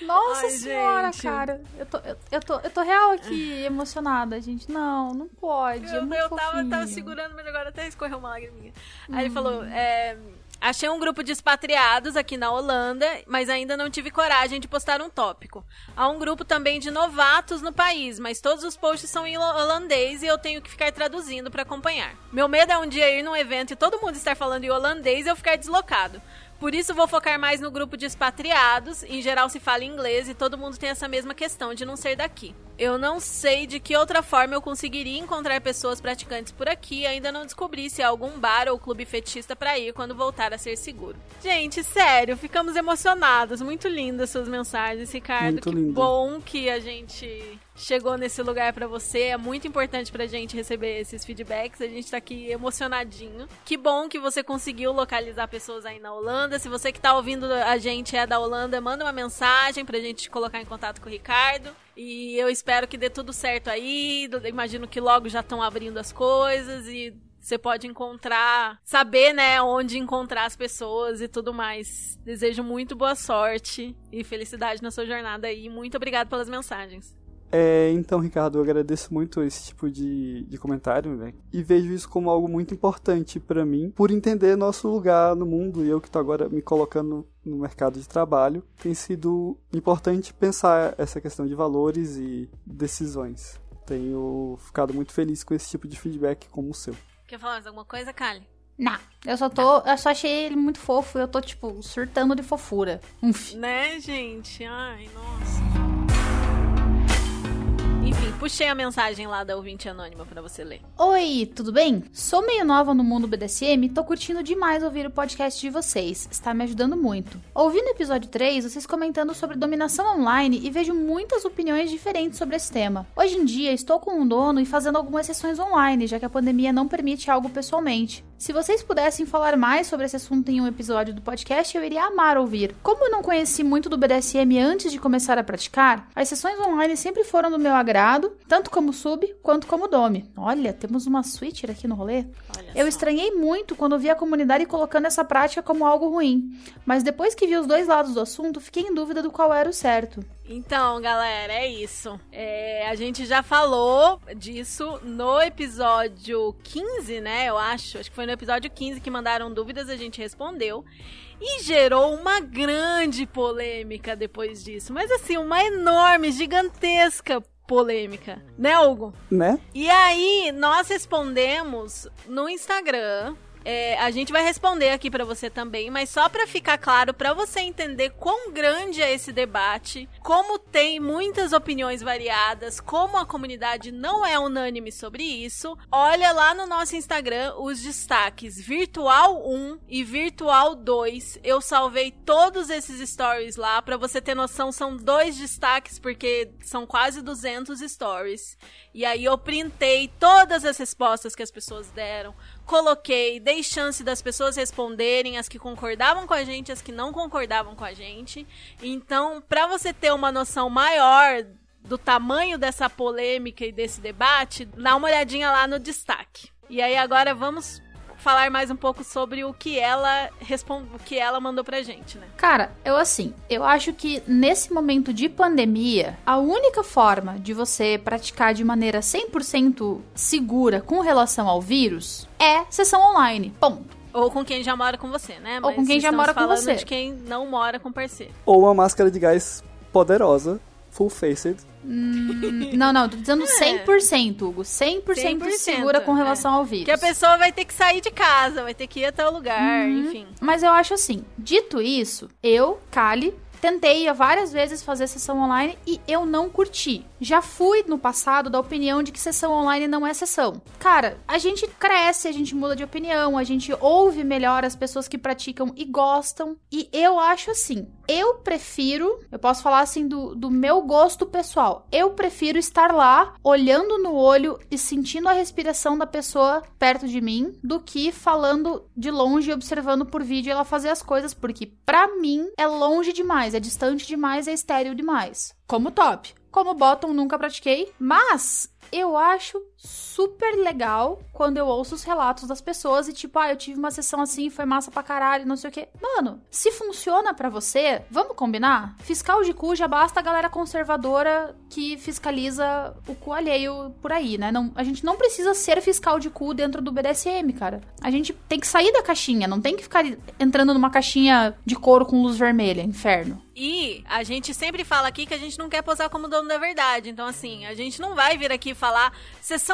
Nossa Ai, senhora, gente. cara. Eu tô, eu, eu, tô, eu tô real aqui emocionada, gente. Não, não pode. Eu, é eu tava, tava, segurando, mas agora até escorreu uma lágrima. Hum. Aí ele falou: é, Achei um grupo de expatriados aqui na Holanda, mas ainda não tive coragem de postar um tópico. Há um grupo também de novatos no país, mas todos os posts são em holandês e eu tenho que ficar traduzindo para acompanhar. Meu medo é um dia ir num evento e todo mundo estar falando em holandês e eu ficar deslocado. Por isso vou focar mais no grupo de expatriados. Em geral se fala inglês e todo mundo tem essa mesma questão de não ser daqui. Eu não sei de que outra forma eu conseguiria encontrar pessoas praticantes por aqui. Ainda não descobri se há algum bar ou clube fetista para ir quando voltar a ser seguro. Gente, sério, ficamos emocionados. Muito lindas suas mensagens, Ricardo. Muito que lindo. bom que a gente chegou nesse lugar para você. É muito importante pra gente receber esses feedbacks. A gente tá aqui emocionadinho. Que bom que você conseguiu localizar pessoas aí na Holanda. Se você que tá ouvindo a gente é da Holanda, manda uma mensagem pra gente te colocar em contato com o Ricardo. E eu espero que dê tudo certo aí. Imagino que logo já estão abrindo as coisas e você pode encontrar, saber, né, onde encontrar as pessoas e tudo mais. Desejo muito boa sorte e felicidade na sua jornada aí. Muito obrigado pelas mensagens. É, então, Ricardo, eu agradeço muito esse tipo de, de comentário, né? E vejo isso como algo muito importante para mim, por entender nosso lugar no mundo e eu que estou agora me colocando no mercado de trabalho, tem sido importante pensar essa questão de valores e decisões. Tenho ficado muito feliz com esse tipo de feedback como o seu. Quer falar mais alguma coisa, Kali? Não, eu só tô. Eu só achei ele muito fofo e eu tô, tipo, surtando de fofura. Uf. Né, gente? Ai, nossa. Enfim, puxei a mensagem lá da ouvinte anônima para você ler. Oi, tudo bem? Sou meio nova no mundo BDSM e tô curtindo demais ouvir o podcast de vocês. Está me ajudando muito. Ouvi no episódio 3 vocês comentando sobre dominação online e vejo muitas opiniões diferentes sobre esse tema. Hoje em dia estou com um dono e fazendo algumas sessões online, já que a pandemia não permite algo pessoalmente. Se vocês pudessem falar mais sobre esse assunto em um episódio do podcast, eu iria amar ouvir. Como eu não conheci muito do BDSM antes de começar a praticar, as sessões online sempre foram do meu agrado, tanto como sub quanto como dome. Olha, temos uma switcher aqui no rolê. Olha eu só. estranhei muito quando vi a comunidade colocando essa prática como algo ruim, mas depois que vi os dois lados do assunto, fiquei em dúvida do qual era o certo. Então, galera, é isso. É, a gente já falou disso no episódio 15, né? Eu acho. Acho que foi no episódio 15 que mandaram dúvidas, a gente respondeu. E gerou uma grande polêmica depois disso. Mas assim, uma enorme, gigantesca polêmica. Né, Hugo? Né? E aí, nós respondemos no Instagram é, a gente vai responder aqui para você também, mas só para ficar claro, para você entender quão grande é esse debate, como tem muitas opiniões variadas, como a comunidade não é unânime sobre isso, olha lá no nosso Instagram os destaques Virtual 1 e Virtual 2. Eu salvei todos esses stories lá, para você ter noção, são dois destaques porque são quase 200 stories. E aí eu printei todas as respostas que as pessoas deram, coloquei, dei chance das pessoas responderem, as que concordavam com a gente, as que não concordavam com a gente. Então, para você ter uma noção maior do tamanho dessa polêmica e desse debate, dá uma olhadinha lá no destaque. E aí agora vamos falar mais um pouco sobre o que ela responde, o que ela mandou pra gente, né? Cara, eu assim, eu acho que nesse momento de pandemia, a única forma de você praticar de maneira 100% segura com relação ao vírus é sessão online. Ponto. Ou com quem já mora com você, né? Ou com quem já mora com você. de quem não mora com parceiro. Ou uma máscara de gás poderosa, full-faced, Hum, não, não, tô dizendo 100%, Hugo. 100%, 100% segura com relação é. ao vírus. Que a pessoa vai ter que sair de casa, vai ter que ir até o lugar, uhum. enfim. Mas eu acho assim, dito isso, eu, Kali, tentei várias vezes fazer sessão online e eu não curti. Já fui no passado da opinião de que sessão online não é sessão. Cara, a gente cresce, a gente muda de opinião, a gente ouve melhor as pessoas que praticam e gostam. E eu acho assim, eu prefiro, eu posso falar assim do, do meu gosto pessoal, eu prefiro estar lá olhando no olho e sentindo a respiração da pessoa perto de mim do que falando de longe e observando por vídeo ela fazer as coisas, porque para mim é longe demais, é distante demais, é estéreo demais. Como top. Como bottom, nunca pratiquei, mas eu acho super legal quando eu ouço os relatos das pessoas e tipo, ah, eu tive uma sessão assim, foi massa pra caralho, não sei o que. Mano, se funciona para você, vamos combinar? Fiscal de cu já basta a galera conservadora que fiscaliza o cu alheio por aí, né? Não, a gente não precisa ser fiscal de cu dentro do BDSM, cara. A gente tem que sair da caixinha, não tem que ficar entrando numa caixinha de couro com luz vermelha, inferno. E a gente sempre fala aqui que a gente não quer posar como dono da verdade. Então, assim, a gente não vai vir aqui falar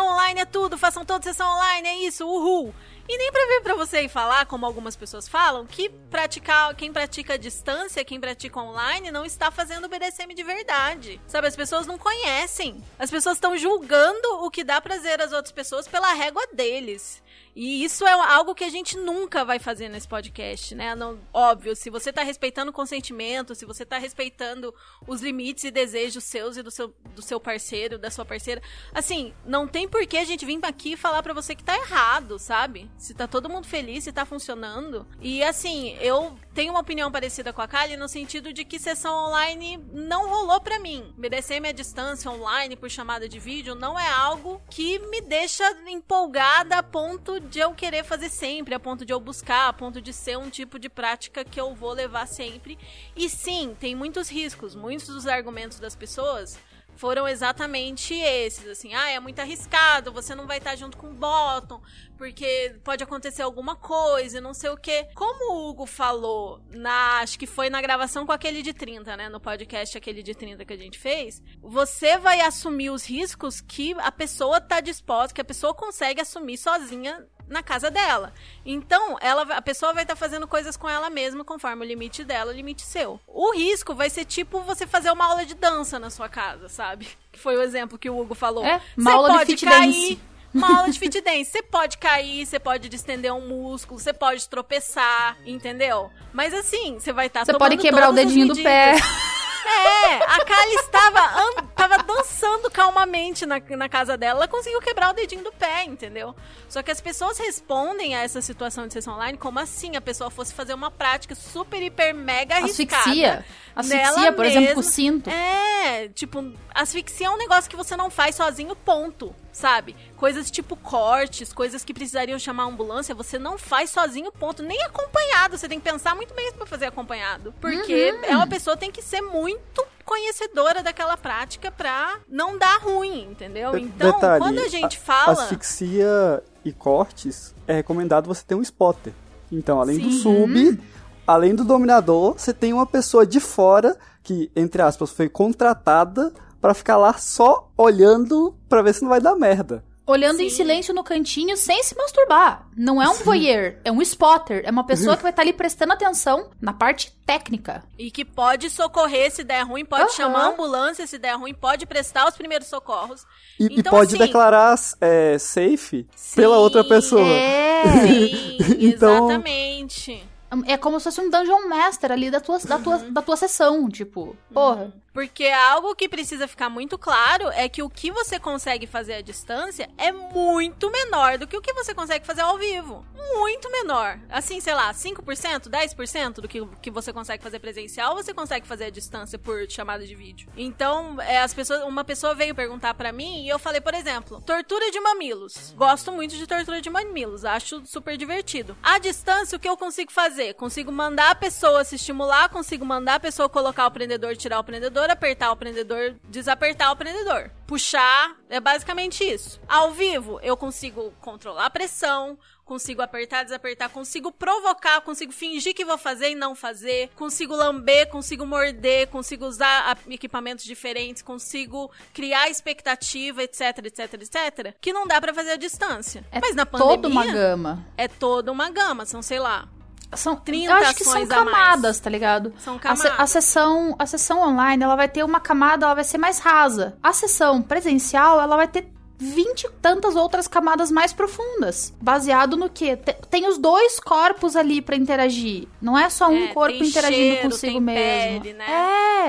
online é tudo, façam toda sessão online, é isso, uhul. E nem pra vir pra você e falar, como algumas pessoas falam, que praticar, quem pratica a distância, quem pratica online, não está fazendo o BDSM de verdade. Sabe, as pessoas não conhecem. As pessoas estão julgando o que dá prazer às outras pessoas pela régua deles. E isso é algo que a gente nunca vai fazer nesse podcast, né? Não, óbvio, se você tá respeitando o consentimento, se você tá respeitando os limites e desejos seus e do seu, do seu parceiro, da sua parceira, assim, não tem por que a gente vir aqui falar para você que tá errado, sabe? Se tá todo mundo feliz, se tá funcionando. E assim, eu tenho uma opinião parecida com a Kali no sentido de que sessão online não rolou para mim. BDSM à distância, online, por chamada de vídeo, não é algo que me deixa empolgada a ponto de eu querer fazer sempre, a ponto de eu buscar, a ponto de ser um tipo de prática que eu vou levar sempre. E sim, tem muitos riscos, muitos dos argumentos das pessoas foram exatamente esses, assim, ah, é muito arriscado, você não vai estar junto com o Bottom, porque pode acontecer alguma coisa, não sei o quê. Como o Hugo falou, na, acho que foi na gravação com aquele de 30, né, no podcast aquele de 30 que a gente fez, você vai assumir os riscos que a pessoa tá disposta, que a pessoa consegue assumir sozinha na casa dela. Então, ela, a pessoa vai estar tá fazendo coisas com ela mesma conforme o limite dela, o limite seu. O risco vai ser tipo você fazer uma aula de dança na sua casa, sabe? Que foi o exemplo que o Hugo falou. É, uma você aula pode de fit cair, dance. Uma aula de fit dance. Você pode cair, você pode distender um músculo, você pode tropeçar, entendeu? Mas assim, você vai estar tá Você pode quebrar o dedinho do pé. <laughs> É, a Kali estava, estava dançando calmamente na, na casa dela, ela conseguiu quebrar o dedinho do pé, entendeu? Só que as pessoas respondem a essa situação de sessão online como assim a pessoa fosse fazer uma prática super, hiper, mega arriscada. Asfixia. Asfixia, por mesma. exemplo, com o cinto. É, tipo, asfixia é um negócio que você não faz sozinho, ponto sabe? Coisas tipo cortes, coisas que precisariam chamar a ambulância, você não faz sozinho, ponto. Nem acompanhado. Você tem que pensar muito bem para fazer acompanhado. Porque uhum. é uma pessoa tem que ser muito conhecedora daquela prática pra não dar ruim, entendeu? Então, Detalhe, quando a gente fala. Asfixia e cortes, é recomendado você ter um spotter. Então, além do Sim. sub, além do dominador, você tem uma pessoa de fora que, entre aspas, foi contratada pra ficar lá só olhando pra ver se não vai dar merda. Olhando em Sim. silêncio no cantinho sem se masturbar. Não é um voyeur, é um spotter. É uma pessoa que vai estar ali prestando atenção na parte técnica. E que pode socorrer se der ruim, pode Aham. chamar a ambulância se der ruim, pode prestar os primeiros socorros. E, e Então, pode assim- declarar é, safe pela outra Sim, pessoa. É. <laughs> Sim, Então- exatamente. É como se fosse um dungeon master ali da tua, da tua, da tua sessão. Tipo, porra. Porque algo que precisa ficar muito claro é que o que você consegue fazer à distância é muito menor do que o que você consegue fazer ao vivo. Muito menor. Assim, sei lá, 5%, 10% do que, que você consegue fazer presencial, você consegue fazer à distância por chamada de vídeo. Então, é, as pessoas, uma pessoa veio perguntar pra mim e eu falei, por exemplo, tortura de mamilos. Gosto muito de tortura de mamilos, acho super divertido. À distância, o que eu consigo fazer? Consigo mandar a pessoa se estimular, consigo mandar a pessoa colocar o prendedor, tirar o prendedor, apertar o prendedor, desapertar o prendedor. Puxar, é basicamente isso. Ao vivo, eu consigo controlar a pressão, consigo apertar, desapertar, consigo provocar, consigo fingir que vou fazer e não fazer, consigo lamber, consigo morder, consigo usar equipamentos diferentes, consigo criar expectativa, etc, etc, etc, que não dá pra fazer à distância. É Mas na pandemia toda uma gama. é toda uma gama, são, sei lá, São, 30 eu acho que são a camadas, tá ligado? são A, camadas. a sessão, a sessão online, ela vai ter uma camada, ela vai ser mais rasa. A sessão presencial, ela vai ter 20 e tantas outras camadas mais profundas. Baseado no quê? Te- Tem os dois corpos ali pra interagir. Não é só um É, corpo tem interagindo cheiro, consigo tem mesmo. pele, né?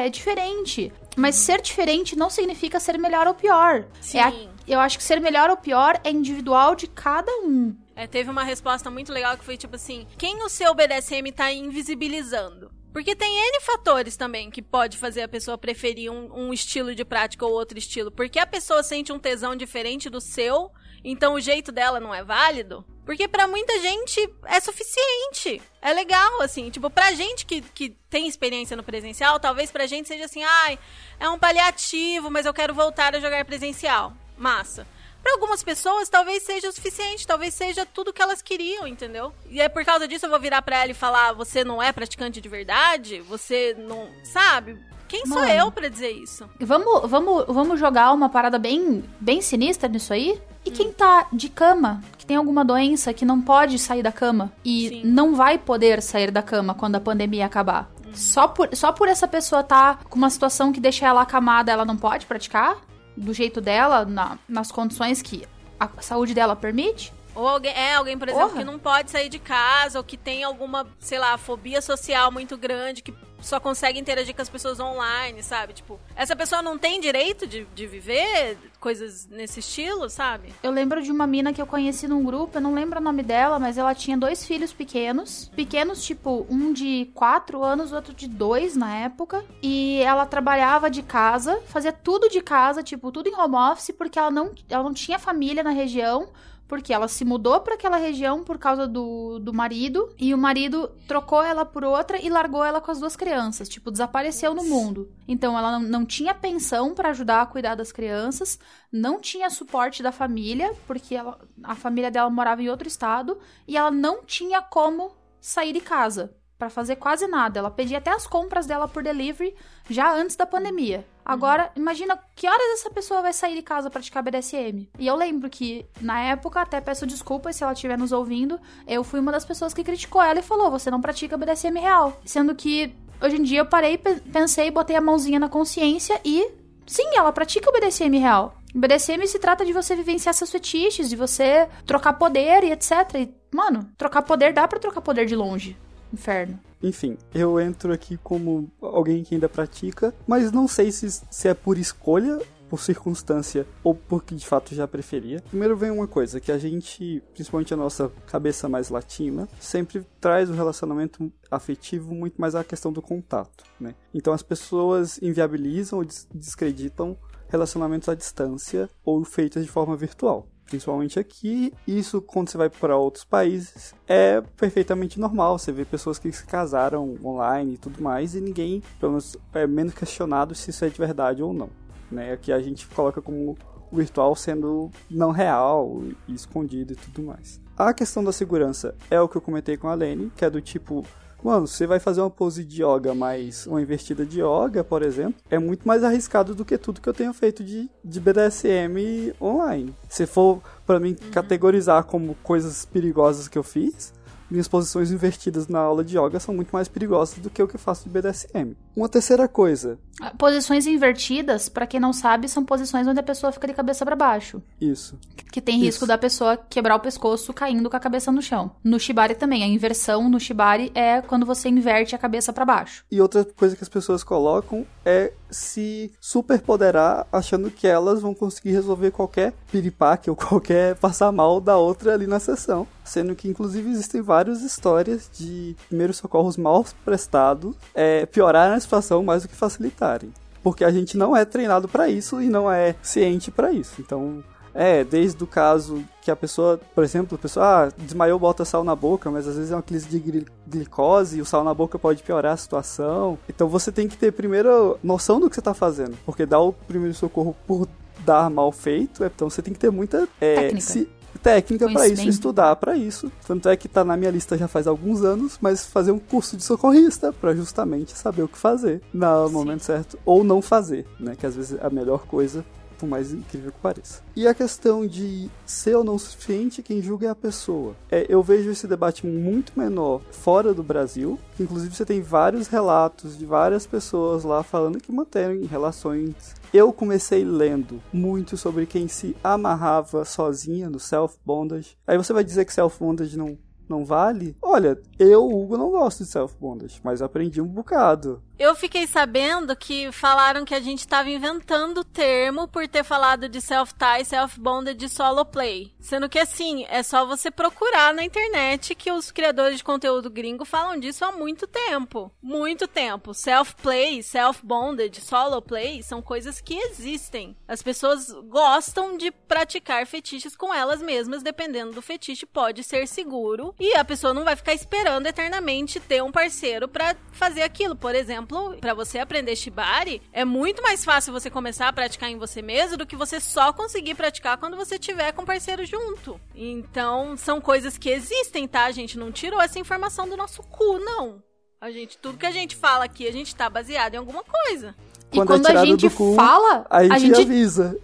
É, é diferente. Mas ser diferente não significa ser melhor ou pior. Sim. É a- eu acho que ser melhor ou pior é individual de cada um. É, teve uma resposta muito legal que foi tipo assim: quem o seu BDSM tá invisibilizando? Porque tem N fatores também que pode fazer a pessoa preferir um, um estilo de prática ou outro estilo. Porque a pessoa sente um tesão diferente do seu, então o jeito dela não é válido. Porque pra muita gente é suficiente. É legal, assim. Tipo, pra gente que, que tem experiência no presencial, talvez pra gente seja assim, ai, é um paliativo, mas eu quero voltar a jogar presencial. Massa. Pra algumas pessoas, talvez seja o suficiente, talvez seja tudo que elas queriam, entendeu? E é por causa disso eu vou virar pra ela e falar: você não é praticante de verdade? Você não. Sabe? Quem sou Mano. eu pra dizer isso? Vamos, vamos, vamos jogar uma parada bem, bem sinistra nisso aí? E quem tá de cama, que tem alguma doença, que não pode sair da cama e Sim. não vai poder sair da cama quando a pandemia acabar? Só por, só por essa pessoa tá com uma situação que deixa ela acamada, ela não pode praticar? Do jeito dela, na- nas condições que a saúde dela permite? Ou alguém, é alguém, por exemplo, Porra. que não pode sair de casa, ou que tem alguma, sei lá, fobia social muito grande, que só consegue interagir com as pessoas online, sabe? Tipo, essa pessoa não tem direito de, de viver coisas nesse estilo, sabe? Eu lembro de uma mina que eu conheci num grupo, eu não lembro o nome dela, mas ela tinha dois filhos pequenos. Pequenos, tipo, um de quatro anos, outro de dois na época. E ela trabalhava de casa, fazia tudo de casa, tipo, tudo em home office, porque ela não, ela não tinha família na região. Porque ela se mudou pra aquela região por causa do, do marido. E o marido trocou ela por outra e largou ela com as duas crianças. Tipo, desapareceu no mundo. Então ela não, não tinha pensão pra ajudar a cuidar das crianças não tinha suporte da família, porque ela- a família dela morava em outro estado, e ela não tinha como sair de casa pra fazer quase nada. Ela pedia até as compras dela por delivery já antes da pandemia. Agora, imagina que horas essa pessoa vai sair de casa pra praticar BDSM. E eu lembro que, na época, até peço desculpas se ela estiver nos ouvindo, eu fui uma das pessoas que criticou ela e falou: você não pratica BDSM real. Sendo que, hoje em dia, eu parei, pe- pensei, botei a mãozinha na consciência e Sim, ela pratica o BDSM real. O BDSM se trata de você vivenciar seus fetiches, de você trocar poder e etc. E, mano, trocar poder dá pra trocar poder de longe. Inferno. Enfim, eu entro aqui como alguém que ainda pratica, mas não sei se, se é por escolha, por circunstância ou porque de fato já preferia. Primeiro vem uma coisa que a gente, principalmente a nossa cabeça mais latina, sempre traz o relacionamento afetivo muito mais à questão do contato, né? Então as pessoas inviabilizam ou des- descreditam relacionamentos à distância ou feitos de forma virtual. Principalmente aqui. Isso, quando você vai para outros países, é perfeitamente normal. Você vê pessoas que se casaram online e tudo mais, e ninguém, pelo menos, é menos questionado se isso é de verdade ou não. Né? Aqui a gente coloca como virtual sendo não real e escondido e tudo mais. A questão da segurança é o que eu comentei com a Lene, que é do tipo, mano, você vai fazer uma pose de yoga mais uma invertida de yoga, por exemplo, é muito mais arriscado do que tudo que eu tenho feito de, de BDSM online. Se for para mim uhum. categorizar como coisas perigosas que eu fiz, minhas posições invertidas na aula de yoga são muito mais perigosas do que o que eu faço de BDSM. Uma terceira coisa. Ah, posições invertidas, para quem não sabe, são posições onde a pessoa fica de cabeça para baixo. Isso. Que tem risco Isso. da pessoa quebrar o pescoço caindo com a cabeça no chão. No shibari também, a inversão no shibari é quando você inverte a cabeça para baixo. E outra coisa que as pessoas colocam é se superpoderar achando que elas vão conseguir resolver qualquer piripaque ou qualquer <laughs> passar mal da outra ali na sessão. Sendo que, inclusive, existem várias histórias de primeiros socorros mal prestados é, piorar a situação mais do que facilitarem. Porque a gente não é treinado para isso e não é ciente para isso. Então, é, desde o caso que a pessoa, por exemplo, a pessoa ah, desmaiou, bota sal na boca, mas às vezes é uma crise de glicose e o sal na boca pode piorar a situação. Então você tem que ter primeiro noção do que você está fazendo, porque dar o primeiro socorro por dar mal feito, então você tem que ter muita é, técnica, se, técnica para isso, estudar para isso. Tanto é que tá na minha lista já faz alguns anos, mas fazer um curso de socorrista para justamente saber o que fazer no Sim. momento certo ou não fazer, né? Que às vezes é a melhor coisa por mais incrível que pareça. E a questão de ser ou não suficiente, quem julga é a pessoa. É, eu vejo esse debate muito menor fora do Brasil, inclusive você tem vários relatos de várias pessoas lá falando que mantêm relações. Eu comecei lendo muito sobre quem se amarrava sozinha no self-bondage. Aí você vai dizer que self-bondage não não vale? Olha, eu, Hugo, não gosto de self-bondage, mas aprendi um bocado. Eu fiquei sabendo que falaram que a gente estava inventando o termo por ter falado de self-tie, self-bonded de solo play. Sendo que assim, é só você procurar na internet que os criadores de conteúdo gringo falam disso há muito tempo. Muito tempo. Self-play, self-bonded, solo play são coisas que existem. As pessoas gostam de praticar fetiches com elas mesmas, dependendo do fetiche, pode ser seguro. E a pessoa não vai ficar esperando eternamente ter um parceiro para fazer aquilo. Por exemplo, exemplo, para você aprender shibari, é muito mais fácil você começar a praticar em você mesmo do que você só conseguir praticar quando você tiver com parceiro junto. Então, são coisas que existem, tá? A gente não tirou essa informação do nosso cu, não. A gente, tudo que a gente fala aqui, a gente tá baseado em alguma coisa. Quando e quando é a gente cu, fala, a gente, a gente avisa.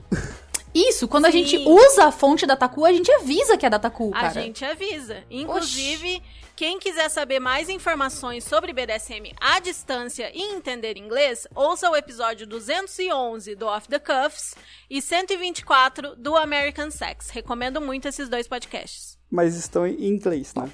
Isso, quando Sim. a gente usa a fonte da Taku, a gente avisa que é da Taku, cara. A gente avisa. Inclusive, Oxi. Quem quiser saber mais informações sobre BDSM à distância e entender inglês, ouça o episódio 211 do Off the Cuffs e 124 do American Sex. Recomendo muito esses dois podcasts. Mas estão em inglês, né?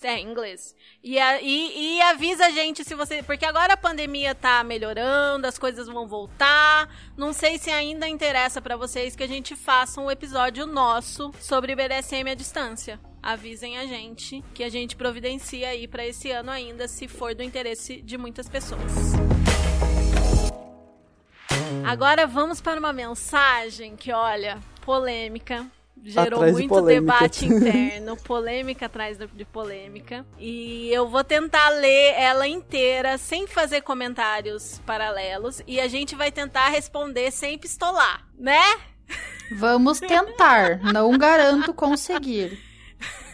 É, em inglês. E, e, e, avisa a gente se você. Porque agora a pandemia tá melhorando, as coisas vão voltar. Não sei se ainda interessa para vocês que a gente faça um episódio nosso sobre BDSM à distância. Avisem a gente que a gente providencia aí para esse ano ainda, se for do interesse de muitas pessoas. Agora vamos para uma mensagem que, olha, polêmica gerou atrás muito de debate <laughs> interno, polêmica atrás de polêmica. E eu vou tentar ler ela inteira sem fazer comentários paralelos e a gente vai tentar responder sem pistolar, né? Vamos tentar, não garanto conseguir. <laughs>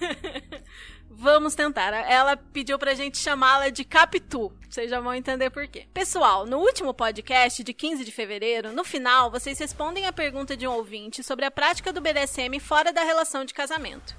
<laughs> Vamos tentar. Ela pediu pra gente chamá-la de Capitu. Vocês já vão entender por quê. Pessoal, no último podcast de 15 de fevereiro, no final, vocês respondem a pergunta de um ouvinte sobre a prática do BDSM fora da relação de casamento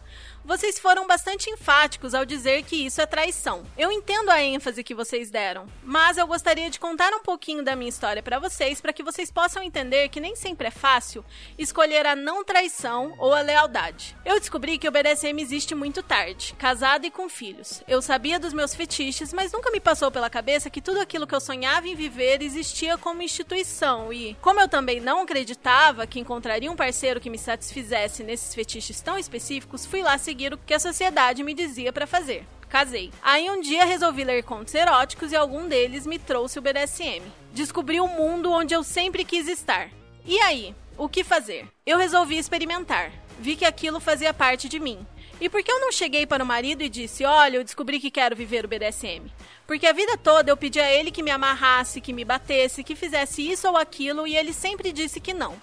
vocês foram bastante enfáticos ao dizer que isso é traição. Eu entendo a ênfase que vocês deram, mas eu gostaria de contar um pouquinho da minha história para vocês, para que vocês possam entender que nem sempre é fácil escolher a não traição ou a lealdade. Eu descobri que o BDSM existe muito tarde, casada e com filhos. Eu sabia dos meus fetiches, mas nunca me passou pela cabeça que tudo aquilo que eu sonhava em viver existia como instituição e, como eu também não acreditava que encontraria um parceiro que me satisfizesse nesses fetiches tão específicos, fui lá seguir seguir o que a sociedade me dizia para fazer. Casei. Aí um dia resolvi ler contos eróticos e algum deles me trouxe o BDSM. Descobri um mundo onde eu sempre quis estar. E aí? O que fazer? Eu resolvi experimentar. vi que aquilo fazia parte de mim. E por que eu não cheguei para o marido e disse: Olha, eu descobri que quero viver o BDSM? Porque a vida toda eu pedi a ele que me amarrasse, que me batesse, que fizesse isso ou aquilo e ele sempre disse que não.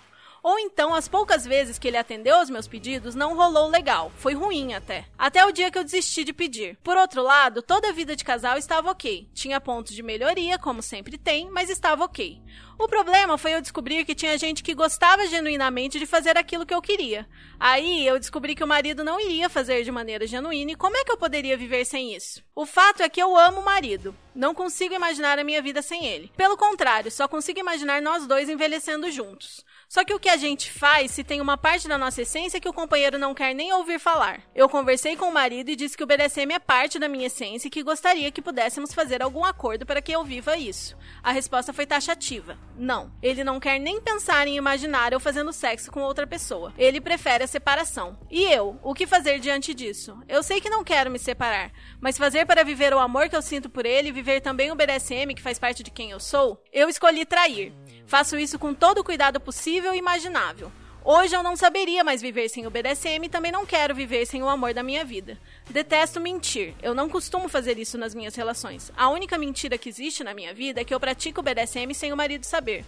Ou então, as poucas vezes que ele atendeu aos meus pedidos, não rolou legal. Foi ruim até. Até o dia que eu desisti de pedir. Por outro lado, toda a vida de casal estava ok. Tinha pontos de melhoria, como sempre tem, mas estava ok. O problema foi eu descobrir que tinha gente que gostava genuinamente de fazer aquilo que eu queria. Aí eu descobri que o marido não iria fazer de maneira genuína e como é que eu poderia viver sem isso? O fato é que eu amo o marido. Não consigo imaginar a minha vida sem ele. Pelo contrário, só consigo imaginar nós dois envelhecendo juntos. Só que o que a gente faz se tem uma parte da nossa essência que o companheiro não quer nem ouvir falar? Eu conversei com o marido e disse que o BDSM é parte da minha essência e que gostaria que pudéssemos fazer algum acordo para que eu viva isso. A resposta foi taxativa. Não. Ele não quer nem pensar em imaginar eu fazendo sexo com outra pessoa. Ele prefere a separação. E eu? O que fazer diante disso? Eu sei que não quero me separar, mas fazer para viver o amor que eu sinto por ele e viver também o BDSM que faz parte de quem eu sou? Eu escolhi trair. Faço isso com todo o cuidado possível e imaginável. Hoje eu não saberia mais viver sem o BDSM e também não quero viver sem o amor da minha vida. Detesto mentir. Eu não costumo fazer isso nas minhas relações. A única mentira que existe na minha vida é que eu pratico o BDSM sem o marido saber.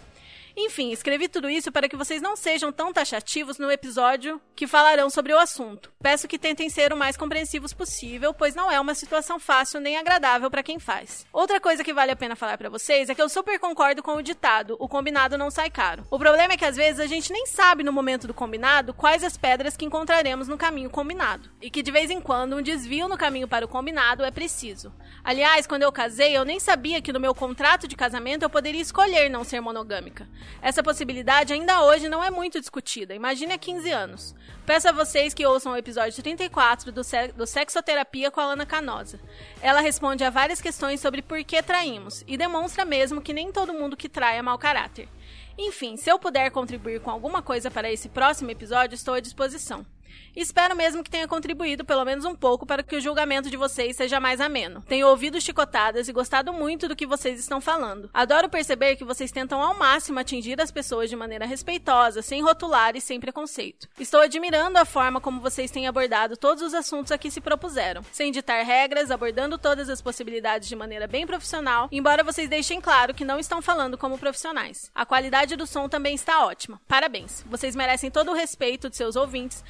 Enfim, escrevi tudo isso para que vocês não sejam tão taxativos no episódio que falarão sobre o assunto. Peço que tentem ser o mais compreensivos possível, pois não é uma situação fácil nem agradável para quem faz. Outra coisa que vale a pena falar para vocês é que eu super concordo com o ditado: o combinado não sai caro. O problema é que às vezes a gente nem sabe no momento do combinado quais as pedras que encontraremos no caminho combinado, e que de vez em quando um desvio no caminho para o combinado é preciso. Aliás, quando eu casei, eu nem sabia que no meu contrato de casamento eu poderia escolher não ser monogâmica. Essa possibilidade ainda hoje não é muito discutida, imagine há 15 anos. Peço a vocês que ouçam o episódio 34 do, Se do Sexoterapia com a Ana Canosa. Ela responde a várias questões sobre por que traímos e demonstra mesmo que nem todo mundo que trai é mau caráter. Enfim, se eu puder contribuir com alguma coisa para esse próximo episódio, estou à disposição. Espero mesmo que tenha contribuído pelo menos um pouco para que o julgamento de vocês seja mais ameno. Tenho ouvido chicotadas e gostado muito do que vocês estão falando. Adoro perceber que vocês tentam ao máximo atingir as pessoas de maneira respeitosa, sem rotular e sem preconceito. Estou admirando a forma como vocês têm abordado todos os assuntos a que se propuseram, sem ditar regras, abordando todas as possibilidades de maneira bem profissional, embora vocês deixem claro que não estão falando como profissionais. A qualidade do som também está ótima. Parabéns. Vocês merecem todo o respeito de seus ouvintes,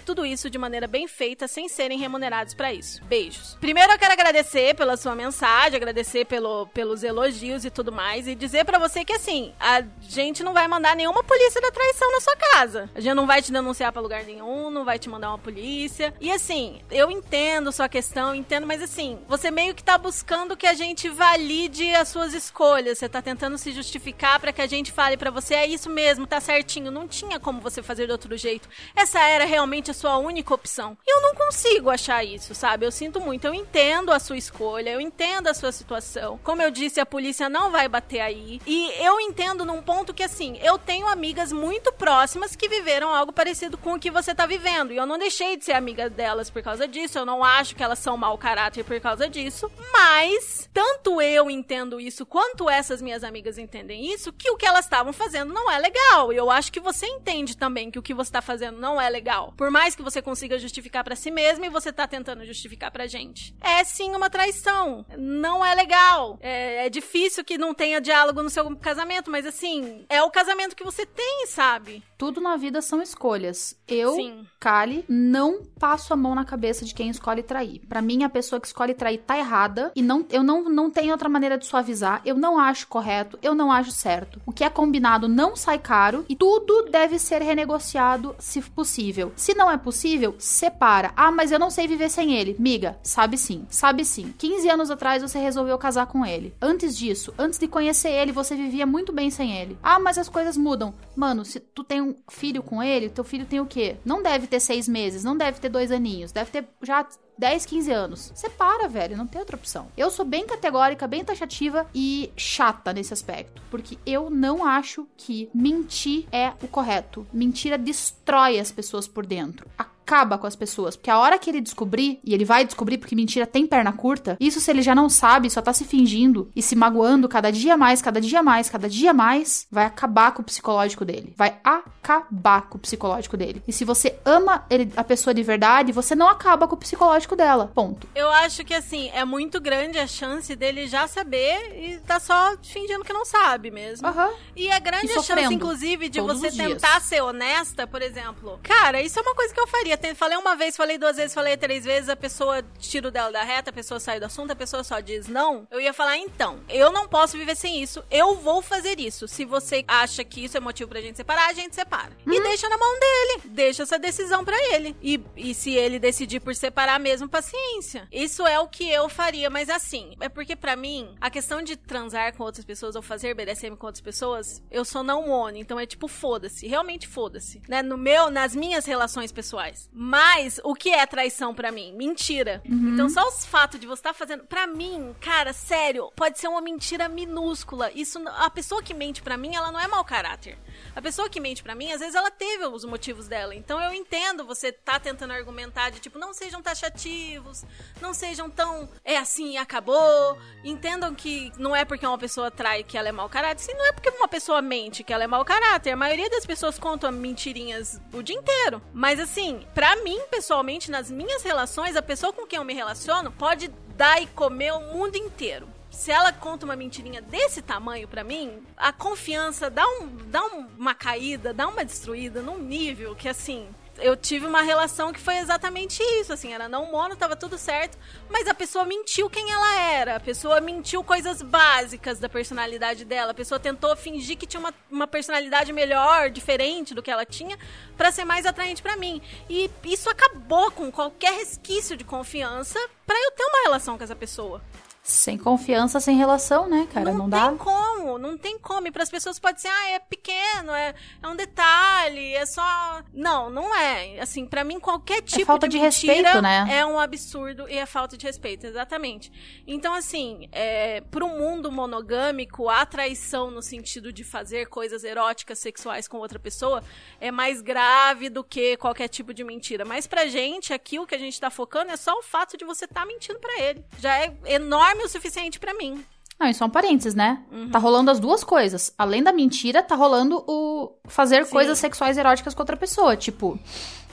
tudo isso de maneira bem feita, sem serem remunerados para isso. Beijos. Primeiro eu quero agradecer pela sua mensagem, agradecer pelo, pelos elogios e tudo mais, e dizer para você que assim, a gente não vai mandar nenhuma polícia da traição na sua casa. A gente não vai te denunciar para lugar nenhum, não vai te mandar uma polícia. E assim, eu entendo sua questão, entendo, mas assim, você meio que tá buscando que a gente valide as suas escolhas. Você tá tentando se justificar para que a gente fale para você, é isso mesmo, tá certinho, não tinha como você fazer de outro jeito. Essa era realmente a sua única opção. E eu não consigo achar isso, sabe? Eu sinto muito. Eu entendo a sua escolha, eu entendo a sua situação. Como eu disse, a polícia não vai bater aí. E eu entendo num ponto que, assim, eu tenho amigas muito próximas que viveram algo parecido com o que você tá vivendo. E eu não deixei de ser amiga delas por causa disso. Eu não acho que elas são mau caráter por causa disso. Mas, tanto eu entendo isso quanto essas minhas amigas entendem isso, que o que elas estavam fazendo não é legal. E eu acho que você entende também que o que você tá fazendo não é legal. Por mais mais que você consiga justificar para si mesmo e você tá tentando justificar pra gente. É sim uma traição. Não é legal. É, é difícil que não tenha diálogo no seu casamento, mas assim, é o casamento que você tem, sabe? Tudo na vida são escolhas. Eu, Sim. Kali, não passo a mão na cabeça de quem escolhe trair. Para mim, a pessoa que escolhe trair tá errada e não, eu não, não tenho outra maneira de suavizar. Eu não acho correto, eu não acho certo. O que é combinado não sai caro e tudo deve ser renegociado se possível. Se não é possível, separa. Ah, mas eu não sei viver sem ele. Miga, sabe sim, sabe sim. 15 anos atrás você resolveu casar com ele. Antes disso, antes de conhecer ele, você vivia muito bem sem ele. Ah, mas as coisas mudam. Mano, se tu tem um filho com ele, teu filho tem o quê? Não deve ter seis meses, não deve ter dois aninhos, deve ter já 10, 15 anos. Separa, velho, não tem outra opção. Eu sou bem categórica, bem taxativa e chata nesse aspecto, porque eu não acho que mentir é o correto. Mentira destrói as pessoas por dentro acaba com as pessoas. Porque a hora que ele descobrir, e ele vai descobrir porque mentira tem perna curta, isso se ele já não sabe, só tá se fingindo e se magoando cada dia mais, cada dia mais, cada dia mais, vai acabar com o psicológico dele. Vai acabar com o psicológico dele. E se você ama ele, a pessoa de verdade, você não acaba com o psicológico dela. Ponto. Eu acho que assim, é muito grande a chance dele já saber e tá só fingindo que não sabe mesmo. Uhum. E a grande e chance, inclusive, de você tentar ser honesta, por exemplo. Cara, isso é uma coisa que eu faria. Falei uma vez, falei duas vezes, falei três vezes, a pessoa tira o dela da reta, a pessoa sai do assunto, a pessoa só diz não. Eu ia falar, então, eu não posso viver sem isso, eu vou fazer isso. Se você acha que isso é motivo pra gente separar, a gente separa. Uhum. E deixa na mão dele. Deixa essa decisão para ele. E, e se ele decidir por separar mesmo, paciência. Isso é o que eu faria, mas assim, é porque para mim, a questão de transar com outras pessoas ou fazer BDSM com outras pessoas, eu sou não mono, então é tipo foda-se, realmente foda-se, né? No meu, nas minhas relações pessoais. Mas o que é traição para mim? Mentira. Uhum. Então só os fatos de você estar tá fazendo, para mim, cara, sério, pode ser uma mentira minúscula. Isso a pessoa que mente para mim, ela não é mau caráter. A pessoa que mente para mim, às vezes ela teve os motivos dela. Então eu entendo você tá tentando argumentar de tipo, não sejam taxativos, não sejam tão é assim e acabou. Entendam que não é porque uma pessoa trai que ela é mau caráter, sim, não é porque uma pessoa mente que ela é mau caráter. A maioria das pessoas contam mentirinhas o dia inteiro. Mas assim, para mim, pessoalmente, nas minhas relações, a pessoa com quem eu me relaciono pode dar e comer o mundo inteiro se ela conta uma mentirinha desse tamanho para mim, a confiança dá, um, dá uma caída, dá uma destruída num nível que assim. Eu tive uma relação que foi exatamente isso, assim, era não mono, tava tudo certo, mas a pessoa mentiu quem ela era, a pessoa mentiu coisas básicas da personalidade dela, a pessoa tentou fingir que tinha uma, uma personalidade melhor, diferente do que ela tinha, para ser mais atraente para mim. E isso acabou com qualquer resquício de confiança para eu ter uma relação com essa pessoa. Sem confiança, sem relação, né, cara? Não, não dá. Não tem como, não tem como. E para as pessoas pode ser, ah, é pequeno, é, é um detalhe, é só. Não, não é. Assim, para mim, qualquer é tipo é falta de, de respeito, né? é um absurdo e é falta de respeito, exatamente. Então, assim, é, pro mundo monogâmico, a traição no sentido de fazer coisas eróticas, sexuais com outra pessoa é mais grave do que qualquer tipo de mentira. Mas pra gente, aqui o que a gente tá focando é só o fato de você estar tá mentindo para ele. Já é enorme o suficiente para mim. Não, e são parentes, né? Uhum. Tá rolando as duas coisas. Além da mentira, tá rolando o fazer Sim. coisas sexuais eróticas com outra pessoa. Tipo,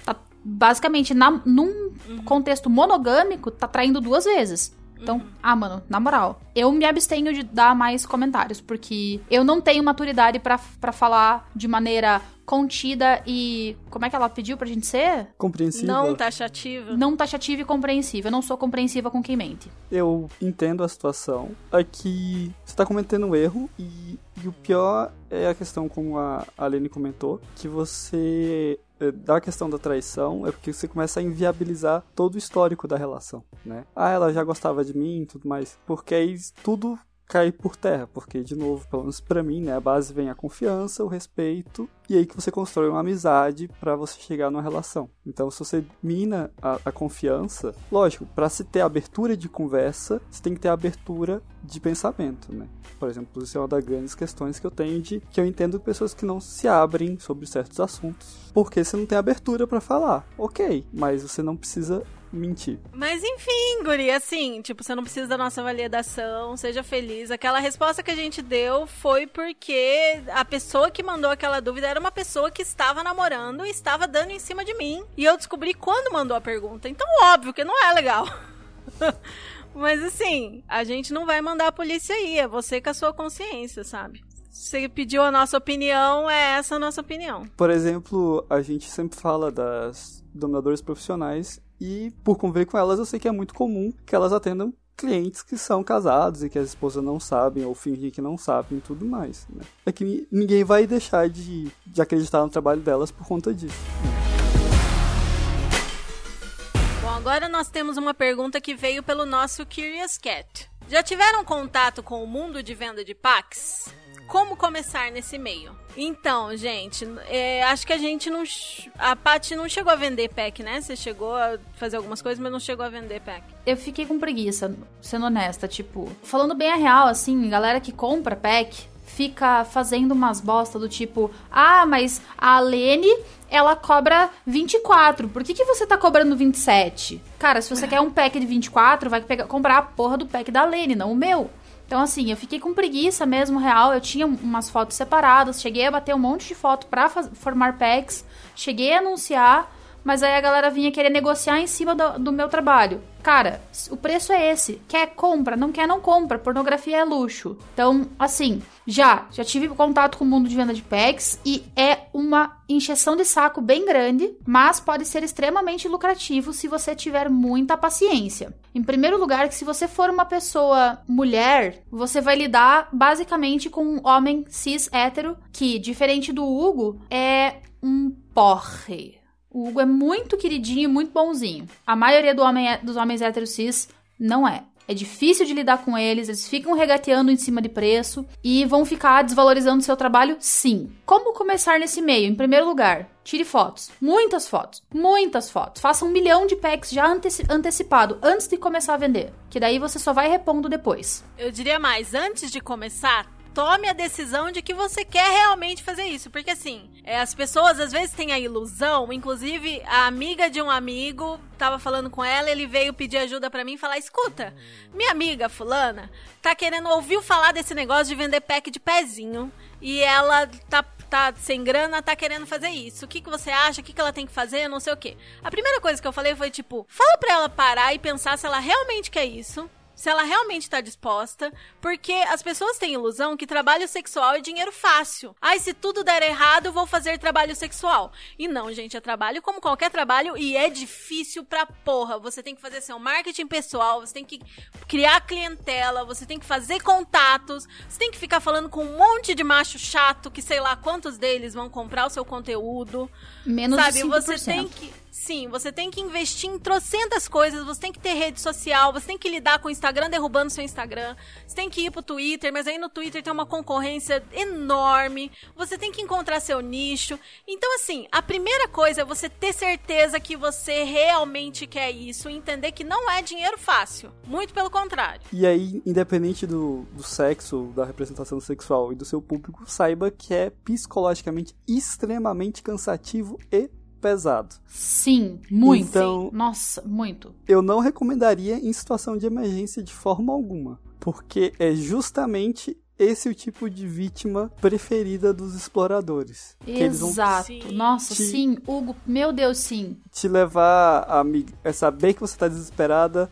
tá basicamente na, num uhum. contexto monogâmico, tá traindo duas vezes. Então, uhum. ah, mano, na moral, eu me abstenho de dar mais comentários, porque eu não tenho maturidade para falar de maneira contida e. Como é que ela pediu pra gente ser? Compreensiva. Não taxativa. Não taxativa e compreensiva. Eu não sou compreensiva com quem mente. Eu entendo a situação. Aqui você tá cometendo um erro e, e o pior é a questão, como a Aline comentou, que você eh, da questão da traição é porque você começa a inviabilizar todo o histórico da relação, né? Ah, ela já gostava de mim e tudo mais. Porque aí tudo cair por terra, porque de novo, pelo menos para mim, né, a base vem a confiança, o respeito e aí que você constrói uma amizade para você chegar numa relação. Então, se você mina a, a confiança, lógico, para se ter abertura de conversa, você tem que ter abertura de pensamento, né? Por exemplo, isso é uma das grandes questões que eu tenho de que eu entendo pessoas que não se abrem sobre certos assuntos, porque você não tem abertura para falar. OK, mas você não precisa mentir. Mas enfim, Guri, assim, tipo, você não precisa da nossa validação, seja feliz. Aquela resposta que a gente deu foi porque a pessoa que mandou aquela dúvida era uma pessoa que estava namorando e estava dando em cima de mim. E eu descobri quando mandou a pergunta. Então, óbvio que não é legal. <laughs> Mas assim, a gente não vai mandar a polícia aí, é você com a sua consciência, sabe? Você pediu a nossa opinião, é essa a nossa opinião. Por exemplo, a gente sempre fala das dominadoras profissionais e por conviver com elas, eu sei que é muito comum que elas atendam clientes que são casados e que as esposas não sabem ou fingem que não sabem e tudo mais. Né? É que ninguém vai deixar de, de acreditar no trabalho delas por conta disso. Bom, agora nós temos uma pergunta que veio pelo nosso Curious Cat. Já tiveram contato com o mundo de venda de packs? Como começar nesse meio? Então, gente, é, acho que a gente não. A Paty não chegou a vender pack, né? Você chegou a fazer algumas coisas, mas não chegou a vender pack. Eu fiquei com preguiça, sendo honesta. Tipo, falando bem a real, assim, galera que compra pack fica fazendo umas bosta do tipo, ah, mas a Lene, ela cobra 24. Por que, que você tá cobrando 27? Cara, se você quer um pack de 24, vai pegar, comprar a porra do pack da Lene, não o meu. Então, assim, eu fiquei com preguiça mesmo, real. Eu tinha umas fotos separadas, cheguei a bater um monte de foto pra formar packs, cheguei a anunciar, mas aí a galera vinha querer negociar em cima do, do, meu trabalho. Cara, o preço é esse. Quer, compra. Não quer, não compra. Pornografia é luxo. Então, assim, já, já tive contato com o mundo de venda de packs e é uma encheção de saco bem grande, mas pode ser extremamente lucrativo se você tiver muita paciência. Em primeiro lugar, que se você for uma pessoa mulher, você vai lidar basicamente com um homem cis hétero que, diferente do Hugo, é um porre. O Hugo é muito queridinho, muito bonzinho. A maioria do homem, é, dos homens héteros cis não é. É difícil de lidar com eles, eles ficam regateando em cima de preço e vão ficar desvalorizando seu trabalho, sim. Como começar nesse meio? Em primeiro lugar, tire fotos. Muitas fotos. Muitas fotos. Faça um milhão de packs já antecipado, antes de começar a vender. Que daí você só vai repondo depois. Eu diria mais, antes de começar, tome a decisão de que você quer realmente fazer isso. Porque assim, é, as pessoas às vezes têm a ilusão, inclusive a amiga de um amigo tava falando com ela, ele veio pedir ajuda para mim e falar: escuta, minha amiga fulana tá querendo, ouviu falar desse negócio de vender pack de pezinho. E ela tá tá sem grana, tá querendo fazer isso. O que, que você acha? O que, que ela tem que fazer? Não sei o quê. A primeira coisa que eu falei foi tipo: fala pra ela parar e pensar se ela realmente quer isso se ela realmente está disposta, porque as pessoas têm ilusão que trabalho sexual é dinheiro fácil. Ai, se tudo der errado, vou fazer trabalho sexual. E não, gente, é trabalho como qualquer trabalho e é difícil pra porra. Você tem que fazer seu marketing pessoal, você tem que criar clientela, você tem que fazer contatos, você tem que ficar falando com um monte de macho chato que sei lá quantos deles vão comprar o seu conteúdo. Menos Sabe, de 5%. você tem que Sim, você tem que investir em trocentas coisas, você tem que ter rede social, você tem que lidar com o Instagram derrubando seu Instagram, você tem que ir pro Twitter, mas aí no Twitter tem uma concorrência enorme, você tem que encontrar seu nicho. Então, assim, a primeira coisa é você ter certeza que você realmente quer isso entender que não é dinheiro fácil. Muito pelo contrário. E aí, independente do, do sexo, da representação sexual e do seu público, saiba que é psicologicamente extremamente cansativo e pesado. Sim, muito. Então, Nossa, muito. Eu não recomendaria em situação de emergência de forma alguma, porque é justamente esse é o tipo de vítima preferida dos exploradores. Exato. Nossa, te, sim, Hugo, meu Deus, sim. Te levar a, a saber que você tá desesperada,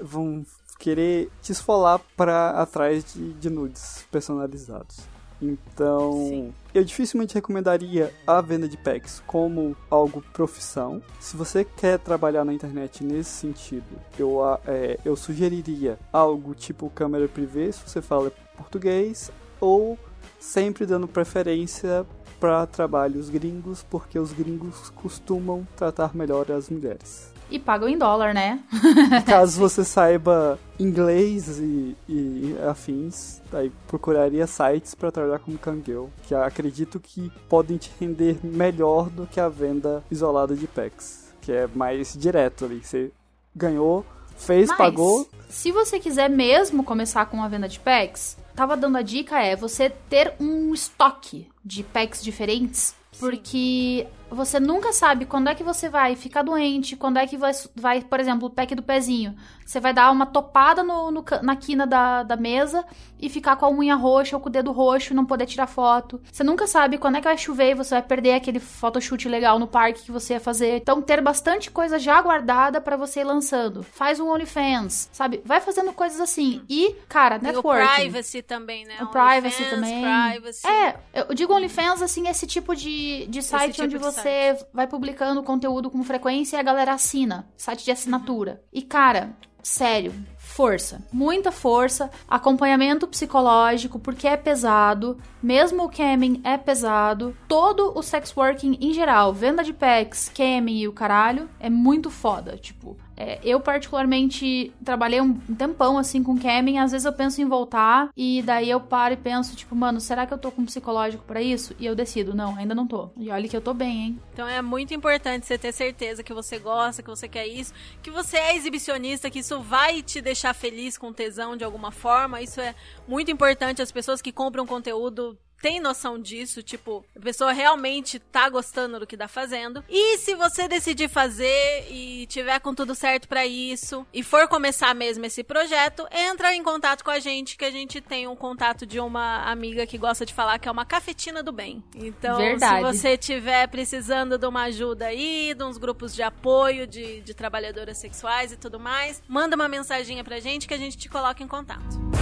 vão querer te esfolar para atrás de, de nudes personalizados. Então, Sim. eu dificilmente recomendaria a venda de packs como algo profissão. Se você quer trabalhar na internet nesse sentido, eu, é, eu sugeriria algo tipo câmera privê, se você fala português, ou sempre dando preferência para trabalhos gringos, porque os gringos costumam tratar melhor as mulheres e pagam em dólar, né? <laughs> Caso você saiba inglês e, e afins, aí procuraria sites para trabalhar como Kangirl, que acredito que podem te render melhor do que a venda isolada de packs, que é mais direto ali. Você ganhou, fez, Mas, pagou. Se você quiser mesmo começar com uma venda de packs, tava dando a dica é você ter um estoque de packs diferentes, porque você nunca sabe quando é que você vai ficar doente, quando é que vai, vai por exemplo, o pack do pezinho. Você vai dar uma topada no, no, na quina da, da mesa e ficar com a unha roxa ou com o dedo roxo e não poder tirar foto. Você nunca sabe quando é que vai chover e você vai perder aquele photoshoot legal no parque que você ia fazer. Então, ter bastante coisa já guardada para você ir lançando. Faz um OnlyFans, sabe? Vai fazendo coisas assim. E, cara, networking. o privacy também, né? O privacy também. Privacy. É, eu digo OnlyFans, assim, esse tipo de, de site tipo onde de você você vai publicando conteúdo com frequência e a galera assina. Site de assinatura. E, cara, sério, força, muita força, acompanhamento psicológico, porque é pesado, mesmo o camming é pesado, todo o sex working em geral, venda de packs, camming e o caralho, é muito foda, tipo, é, eu, particularmente, trabalhei um tempão assim com camming. Às vezes eu penso em voltar e daí eu paro e penso, tipo, mano, será que eu tô com psicológico para isso? E eu decido, não, ainda não tô. E olha que eu tô bem, hein? Então é muito importante você ter certeza que você gosta, que você quer isso, que você é exibicionista, que isso vai te deixar feliz com tesão de alguma forma. Isso é muito importante. As pessoas que compram conteúdo tem noção disso, tipo, a pessoa realmente tá gostando do que tá fazendo. E se você decidir fazer e tiver com tudo certo para isso e for começar mesmo esse projeto, entra em contato com a gente que a gente tem um contato de uma amiga que gosta de falar que é uma cafetina do bem. Então, Verdade. se você tiver precisando de uma ajuda aí, de uns grupos de apoio de, de trabalhadoras sexuais e tudo mais, manda uma mensaginha pra gente que a gente te coloca em contato.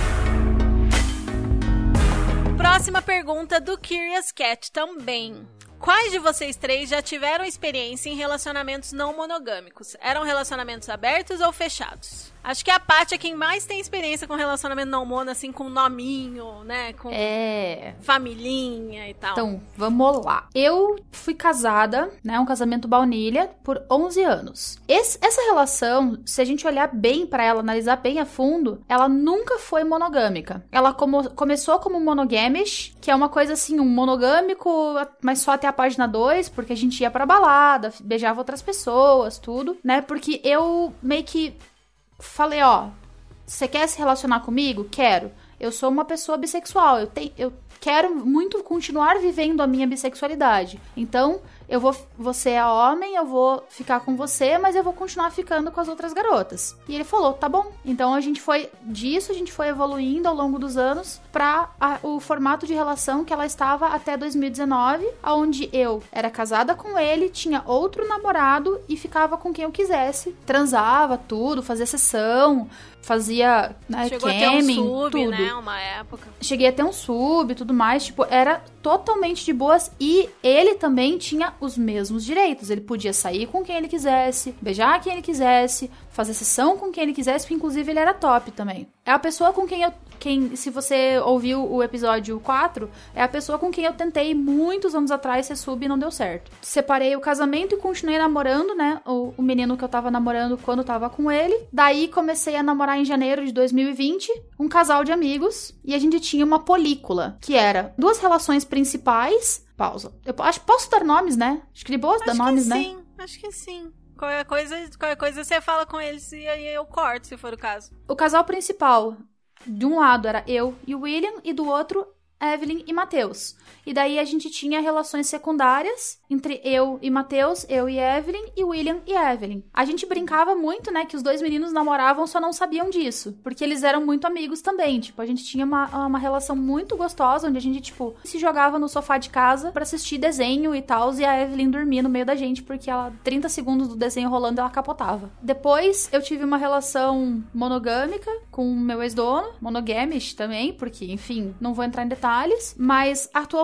Próxima pergunta do Curious Cat também. Quais de vocês três já tiveram experiência em relacionamentos não monogâmicos? Eram relacionamentos abertos ou fechados? Acho que a Paty é quem mais tem experiência com relacionamento não mono, assim, com nominho, né? Com é. familhinha e tal. Então, vamos lá. Eu fui casada, né? Um casamento baunilha por 11 anos. Esse, essa relação, se a gente olhar bem para ela, analisar bem a fundo, ela nunca foi monogâmica. Ela como, começou como monogamish, que é uma coisa assim, um monogâmico, mas só até a página 2, porque a gente ia pra balada, beijava outras pessoas, tudo, né? Porque eu meio que falei, ó, você quer se relacionar comigo? Quero. Eu sou uma pessoa bissexual, eu, tenho, eu quero muito continuar vivendo a minha bissexualidade. Então, eu vou, você é homem, eu vou ficar com você, mas eu vou continuar ficando com as outras garotas. E ele falou, tá bom. Então a gente foi disso, a gente foi evoluindo ao longo dos anos para o formato de relação que ela estava até 2019, onde eu era casada com ele, tinha outro namorado e ficava com quem eu quisesse, transava tudo, fazia sessão, fazia né, Chegou camming, a ter um sub, tudo. né? Uma época. Cheguei a ter um sub e tudo mais, tipo, era totalmente de boas e ele também tinha os mesmos direitos. Ele podia sair com quem ele quisesse, beijar quem ele quisesse, fazer sessão com quem ele quisesse, porque inclusive ele era top também. É a pessoa com quem eu. Quem, se você ouviu o episódio 4, é a pessoa com quem eu tentei muitos anos atrás ser sub e não deu certo. Separei o casamento e continuei namorando, né? O, o menino que eu tava namorando quando tava com ele. Daí comecei a namorar em janeiro de 2020, um casal de amigos, e a gente tinha uma película, que era duas relações principais. Pausa. Eu acho posso dar nomes, né? Acho que de boas dar nomes, né? Sim, acho que sim. Qualquer coisa, qualquer coisa você fala com eles e aí eu corto, se for o caso. O casal principal, de um lado era eu e o William, e do outro, Evelyn e Matheus. E daí a gente tinha relações secundárias entre eu e Matheus, eu e Evelyn, e William e Evelyn. A gente brincava muito, né, que os dois meninos namoravam, só não sabiam disso. Porque eles eram muito amigos também. Tipo, a gente tinha uma, uma relação muito gostosa, onde a gente, tipo, se jogava no sofá de casa para assistir desenho e tal, e a Evelyn dormia no meio da gente, porque ela, 30 segundos do desenho rolando, ela capotava. Depois, eu tive uma relação monogâmica com meu ex-dono, monogamish também, porque, enfim, não vou entrar em detalhes, mas atualmente,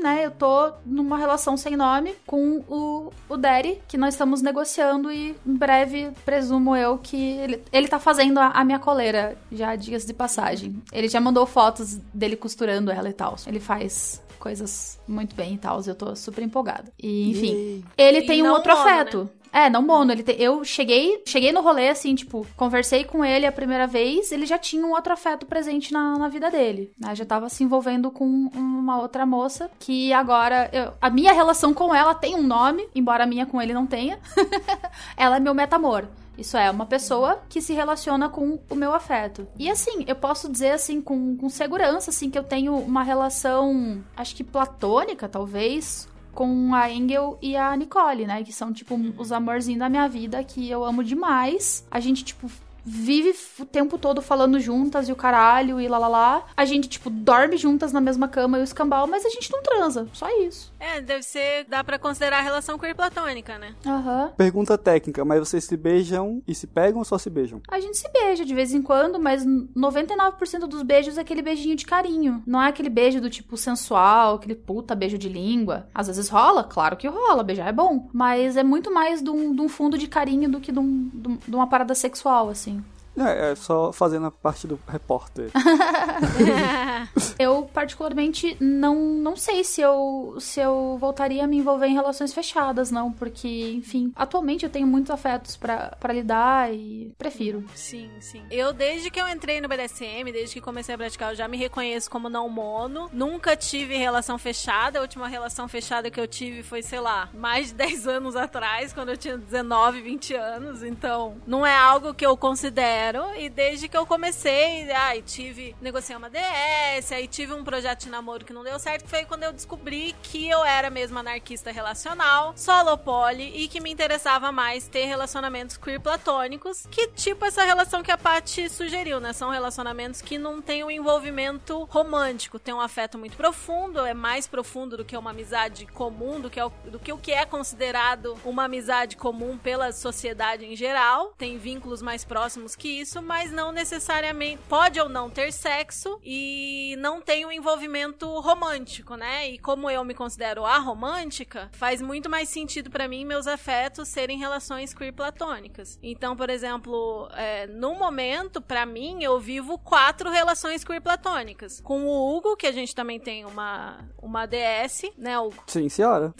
né, eu tô numa relação sem nome com o, o Daddy, que nós estamos negociando e em breve, presumo eu, que ele, ele tá fazendo a, a minha coleira, já dias de passagem. Ele já mandou fotos dele costurando ela e tal. Ele faz coisas muito bem e tal, eu tô super empolgada. E, enfim, ele e tem um outro afeto. Né? É, não mono. Ele te... Eu cheguei, cheguei no rolê, assim, tipo, conversei com ele a primeira vez, ele já tinha um outro afeto presente na, na vida dele. Né? Já tava se envolvendo com uma outra moça, que agora. Eu... a minha relação com ela tem um nome, embora a minha com ele não tenha. <laughs> ela é meu metamor. Isso é, uma pessoa que se relaciona com o meu afeto. E assim, eu posso dizer assim, com, com segurança, assim, que eu tenho uma relação, acho que platônica, talvez, com a Engel e a Nicole, né? Que são, tipo, os amorzinhos da minha vida que eu amo demais. A gente, tipo, vive o tempo todo falando juntas e o caralho e lá lá lá. A gente, tipo, dorme juntas na mesma cama e o escambau, mas a gente não transa. Só isso. É, deve ser. dá para considerar a relação queer platônica, né? Aham. Uhum. Pergunta técnica, mas vocês se beijam e se pegam ou só se beijam? A gente se beija de vez em quando, mas 99% dos beijos é aquele beijinho de carinho. Não é aquele beijo do tipo sensual, aquele puta beijo de língua. Às vezes rola, claro que rola, beijar é bom. Mas é muito mais de um, de um fundo de carinho do que de, um, de uma parada sexual, assim. É, é só fazendo a parte do repórter. <laughs> eu, particularmente, não, não sei se eu, se eu voltaria a me envolver em relações fechadas, não. Porque, enfim, atualmente eu tenho muitos afetos para lidar e prefiro. Sim, sim. Eu, desde que eu entrei no BDSM, desde que comecei a praticar, eu já me reconheço como não mono. Nunca tive relação fechada. A última relação fechada que eu tive foi, sei lá, mais de <laughs> 10 anos atrás, quando eu tinha 19, 20 anos. Então, não é algo que eu considero E desde que eu comecei, ai, tive. Negociei uma DS, aí tive um projeto de namoro que não deu certo. Foi quando eu descobri que eu era mesmo anarquista relacional, solo poly, e que me interessava mais ter relacionamentos queer platônicos. Que tipo essa relação que a Paty sugeriu, né? São relacionamentos que não tem um envolvimento romântico, tem um afeto muito profundo, é mais profundo do que uma amizade comum, do que, é do que o que é considerado uma amizade comum pela sociedade em geral. Tem vínculos mais próximos que isso, mas não necessariamente pode ou não ter sexo e não tem um envolvimento romântico, né? E como eu me considero aromântica, faz muito mais sentido para mim meus afetos serem relações queer platônicas. Então, por exemplo, é, no momento, para mim, eu vivo quatro relações queer platônicas. Com o Hugo, que a gente também tem uma, uma DS, né, Hugo? Sim, senhora.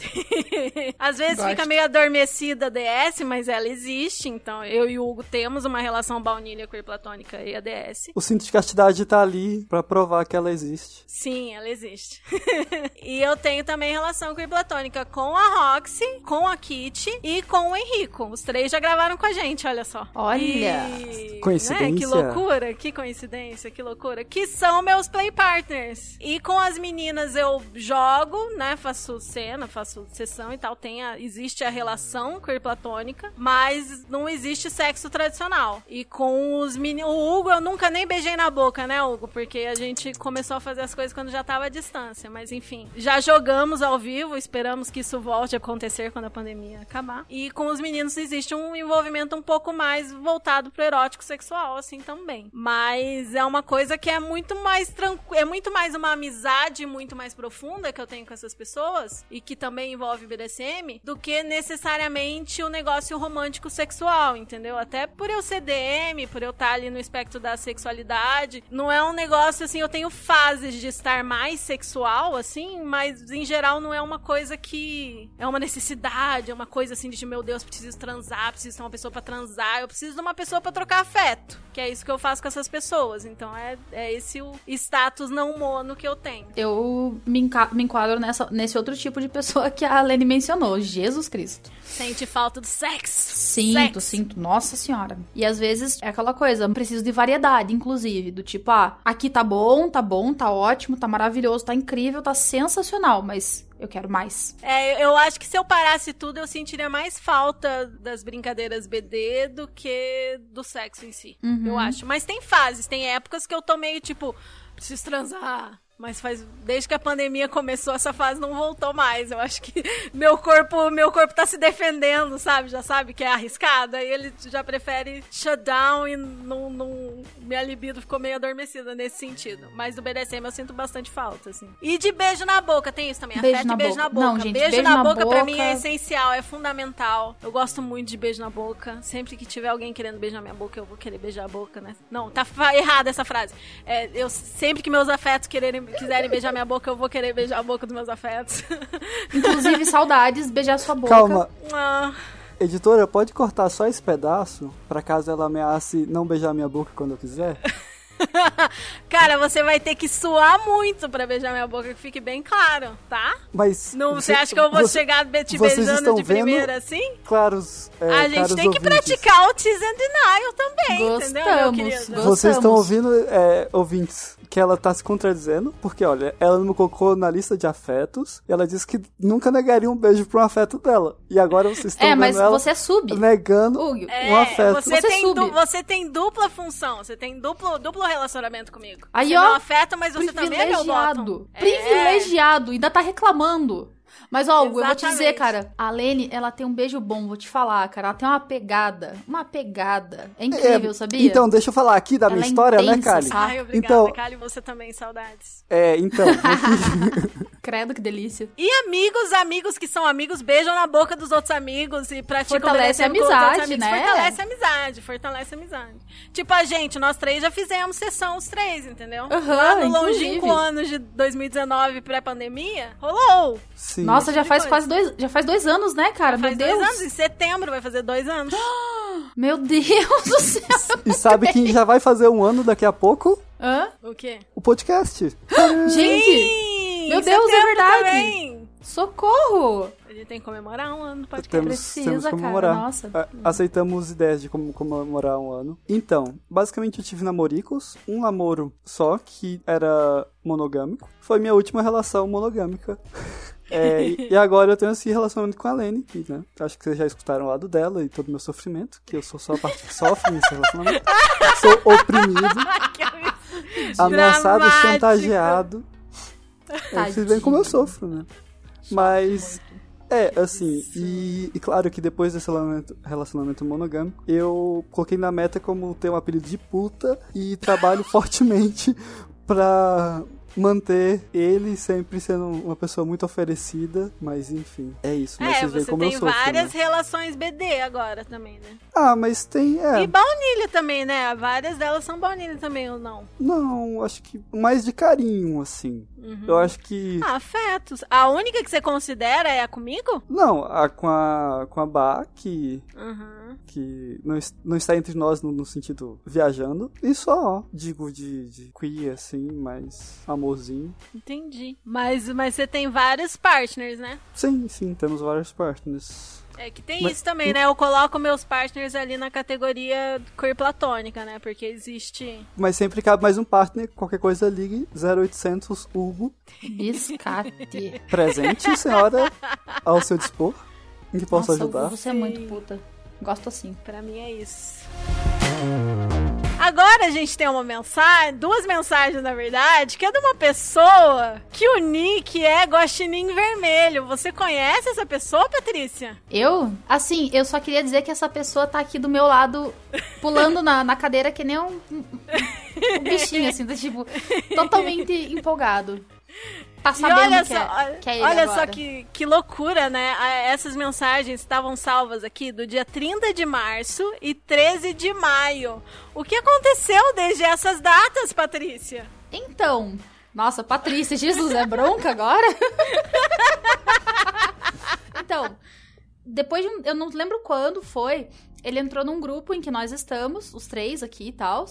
<laughs> Às vezes Gosto. fica meio adormecida a DS, mas ela existe. Então, eu e o Hugo temos uma relação baunilha queer platônica e a DS. O cinto de castidade tá ali para provar que ela existe. Sim, ela existe. <laughs> e eu tenho também relação queer platônica com a Roxy, com a Kitty e com o Henrico. Os três já gravaram com a gente, olha só. Olha! E... Coincidência. Né? Que loucura, que coincidência, que loucura. Que são meus play partners. E com as meninas eu jogo, né? Faço cena, faço sessão e tal. Tem a, existe a relação queer platônica, mas não existe sexo tradicional. E com os meninos. O Hugo eu nunca nem beijei na boca, né, Hugo? Porque a gente começou a fazer as coisas quando já tava à distância. Mas enfim, já jogamos ao vivo, esperamos que isso volte a acontecer quando a pandemia acabar. E com os meninos existe um envolvimento um pouco mais voltado pro erótico sexual, assim também. Mas é uma coisa que é muito mais tranquilo, é muito mais uma amizade muito mais profunda que eu tenho com essas pessoas e que também envolve BDSM do que necessariamente o negócio romântico sexual, entendeu? Até por eu ser DM, por eu estar ali no espectro da sexualidade, não é um negócio assim, eu tenho fases de estar mais sexual assim, mas em geral não é uma coisa que é uma necessidade, é uma coisa assim de meu Deus, preciso transar, preciso ter uma pessoa para transar, eu preciso de uma pessoa para trocar afeto, que é isso que eu faço com essas pessoas. Então é, é esse o status não mono que eu tenho. Eu me, enquadro nessa, nesse outro tipo de pessoa que a Lene mencionou, Jesus Cristo. Sente falta do sexo. Sinto, sinto. Nossa senhora. E às vezes é aquela coisa, preciso de variedade, inclusive, do tipo, ah, aqui tá bom, tá bom, tá ótimo, tá maravilhoso, tá incrível, tá sensacional, mas eu quero mais. É, eu acho que se eu parasse tudo, eu sentiria mais falta das brincadeiras BD do que do sexo em si. Uhum. Eu acho. Mas tem fases, tem épocas que eu tô meio tipo, preciso transar mas faz desde que a pandemia começou essa fase não voltou mais. Eu acho que meu corpo, meu corpo tá se defendendo, sabe? Já sabe que é arriscado. Aí ele já prefere shutdown e não, não minha libido ficou meio adormecida nesse sentido. Mas do BDSM eu sinto bastante falta, assim. E de beijo na boca, tem isso também. Beijo Afeto na e beijo boca. na boca. Não, gente, beijo, beijo na, na boca, boca pra mim é essencial, é fundamental. Eu gosto muito de beijo na boca. Sempre que tiver alguém querendo beijar minha boca, eu vou querer beijar a boca, né? Não, tá errada essa frase. É, eu sempre que meus afetos quererem, quiserem beijar minha boca, eu vou querer beijar a boca dos meus afetos. <laughs> Inclusive, saudades, beijar sua boca. Calma. Ah. Editora, pode cortar só esse pedaço, para caso ela ameace não beijar minha boca quando eu quiser? <laughs> Cara, você vai ter que suar muito pra beijar minha boca, que fique bem claro, tá? Mas. Não, você, você acha que eu vou você, chegar te beijando de primeira assim? Claro. É, a gente tem que praticar o tease and denial também, Gostamos, entendeu, meu querido? Gostamos. Vocês estão ouvindo, é, ouvintes, que ela tá se contradizendo, porque olha, ela me colocou na lista de afetos e ela disse que nunca negaria um beijo pra um afeto dela. E agora vocês estão é, vendo mas ela você é sub. negando Hugo. um é, afeto. Você, você tem sub. você tem dupla função, você tem duplo, duplo relacionamento comigo. Aí, você ó, não afeta, mas você também é meu Privilegiado. Privilegiado. Ainda tá reclamando. Mas, ó, Hugo, eu vou te dizer, cara, a Lene, ela tem um beijo bom, vou te falar, cara. Ela tem uma pegada. Uma pegada. É incrível, É, sabia? Então, deixa eu falar aqui da Ela minha é história, né, intensa, Kali? sabe? Ai, obrigada, Então- Kali, você também, saudades. É, então. <laughs> <laughs> Credo, que delícia. E amigos, amigos que são amigos, beijam na boca dos outros amigos e praticam Fortalece a amizade, amigos. né? Fortalece a amizade, fortalece a amizade. Tipo, a gente, nós três já fizemos sessão os três, entendeu? Aham, Lá no longínquo ano de 2019, pré-pandemia, rolou. Sim. Nossa, já de faz coisa. quase dois, já faz dois anos, né, cara? Faz Meu Deus. dois anos, em setembro vai fazer dois anos. <gasps> Meu Deus do céu. E sabe quem já vai fazer um ano daqui a pouco? Hã? O quê? O podcast. <gasps> Gente, Sim, Meu Deus, é verdade. também. socorro. A gente tem que comemorar um ano do podcast. Temos, Precisa, temos que cara, comemorar. nossa. A- Aceitamos ideias de como comemorar um ano. Então, basicamente eu tive namoricos, um namoro só, que era monogâmico. Foi minha última relação monogâmica. <laughs> É, <laughs> e agora eu tenho esse relacionamento com a Lene, né, acho que vocês já escutaram o lado dela e todo o meu sofrimento, que eu sou só a parte que sofre nesse relacionamento. <laughs> Sou oprimido, ameaçado, chantageado. É, vocês veem como eu sofro, né? Mas, é, assim, e, e claro que depois desse relacionamento, relacionamento monogâmico, eu coloquei na meta como ter um apelido de puta e trabalho <laughs> fortemente pra manter ele sempre sendo uma pessoa muito oferecida, mas enfim, é isso. Mas É, vocês veem você como tem eu sofro, várias né? relações BD agora também, né? Ah, mas tem, é, E baunilha também, né? Várias delas são baunilha também, ou não? não, acho que mais de carinho, assim. Uhum. Eu acho que... Ah, afetos. A única que você considera é a comigo? Não, a, com a, com a Bá, que Uhum. Que não, não está entre nós no, no sentido viajando. E só, digo, de, de queer, assim, mais amorzinho. Entendi. Mas, mas você tem vários partners, né? Sim, sim, temos vários partners. É que tem Mas- isso também, né? Eu coloco meus partners ali na categoria queer platônica, né? Porque existe. Mas sempre cabe mais um partner, qualquer coisa ligue 0800 Hugo. Biscate. Presente, senhora, ao seu dispor. Em que posso Nossa, ajudar? você é muito puta. Gosto assim. Pra mim é isso. Agora a gente tem uma mensagem, duas mensagens na verdade, que é de uma pessoa que o nick é Guaxinim Vermelho. Você conhece essa pessoa, Patrícia? Eu? Assim, eu só queria dizer que essa pessoa tá aqui do meu lado, pulando na, na cadeira que nem um, um- um bichinho, assim, tá, tipo, totalmente empolgado. Tá E sabendo olha que, só, é, que é olha agora. só que, que loucura, né? Essas mensagens estavam salvas aqui do dia 30 de março e 13 de maio. O que aconteceu desde essas datas, Patrícia? Então, nossa, Patrícia, Jesus, é bronca agora? <laughs> então, depois de um, eu não lembro quando foi, ele entrou num grupo em que nós estamos, os três aqui e tal.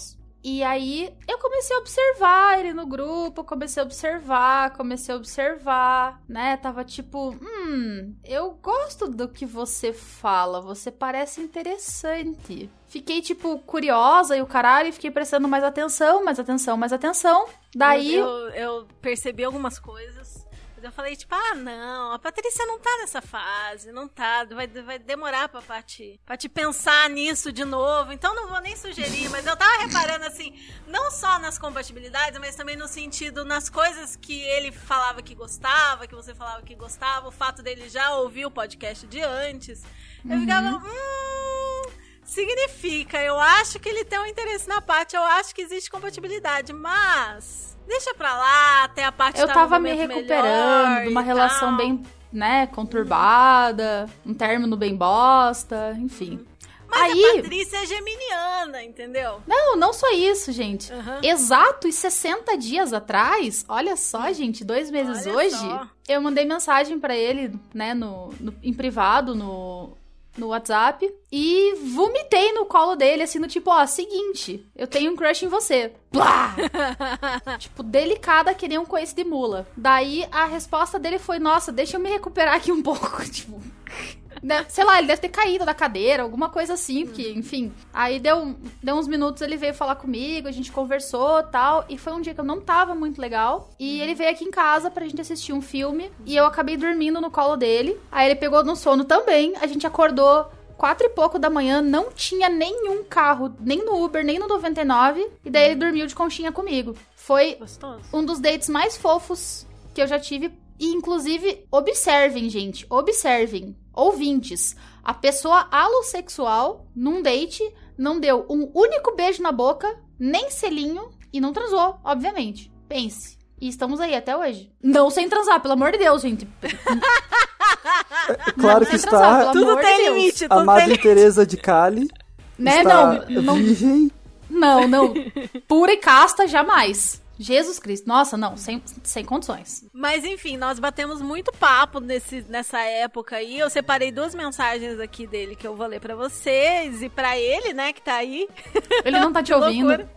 E aí eu comecei a observar ele no grupo, comecei a observar, comecei a observar, né? Tava tipo, hum, eu gosto do que você fala, você parece interessante. Fiquei, tipo, curiosa e o caralho, e fiquei prestando mais atenção, mais atenção, mais atenção. Daí. Eu, eu, eu percebi algumas coisas. Mas eu falei, tipo, ah, não, a Patrícia não tá nessa fase, não tá. Vai, vai demorar pra Paty, pra te pensar nisso de novo. Então não vou nem sugerir, mas eu tava reparando, assim, não só nas compatibilidades, mas também no sentido, nas coisas que ele falava que gostava, que você falava que gostava, o fato dele já ouvir o podcast de antes. Eu ficava, hum. Significa, eu acho que ele tem um interesse na parte, eu acho que existe compatibilidade, mas deixa pra lá, até a parte Eu tava me recuperando de uma e relação tal. bem, né, conturbada, um término bem bosta, enfim. Mas a Aí, Patrícia é geminiana, entendeu? não, não só isso, gente. Aham. Exatos 60 dias atrás, olha só, gente, dois meses Olha hoje, só. eu mandei mensagem pra ele, né, no, no- em privado, no, no WhatsApp, e vomitei no colo dele, assim, no tipo, ó, seguinte, eu tenho um crush em você. Blá! <laughs> tipo, delicada que nem um coice de mula. Daí a resposta dele foi: Nossa, deixa eu me recuperar aqui um pouco. <laughs> tipo. Né, Sei lá, ele deve ter caído da cadeira, alguma coisa assim, porque, enfim. Aí deu, deu uns minutos, ele veio falar comigo, a gente conversou tal. E foi um dia que eu não tava muito legal. E ele veio aqui em casa pra gente assistir um filme. E eu acabei dormindo no colo dele. Aí ele pegou no sono também. A gente acordou quatro e pouco da manhã, não tinha nenhum carro, nem no Uber, nem no 99. E daí ele dormiu de conchinha comigo. Foi Gostoso. um dos dates mais fofos que eu já tive. E, inclusive, observem, gente. Observem. Ouvintes. A pessoa alossexual, num date, não deu um único beijo na boca, nem selinho, e não transou, obviamente. Pense. E estamos aí até hoje. Não sem transar, pelo amor de Deus, gente. É claro que sem transar, está pelo Tudo de tem Deus. limite, a tudo tem Madre. Teresa de Cali. Né? está Não, não, virgem. não, não. Pura e casta, jamais. Jesus Cristo. Nossa, não, sem, sem condições. Mas enfim, nós batemos muito papo nesse, nessa época aí. Eu separei duas mensagens aqui dele que eu vou ler pra vocês e pra ele, né, que tá aí. Ele não tá <laughs> te ouvindo. loucura.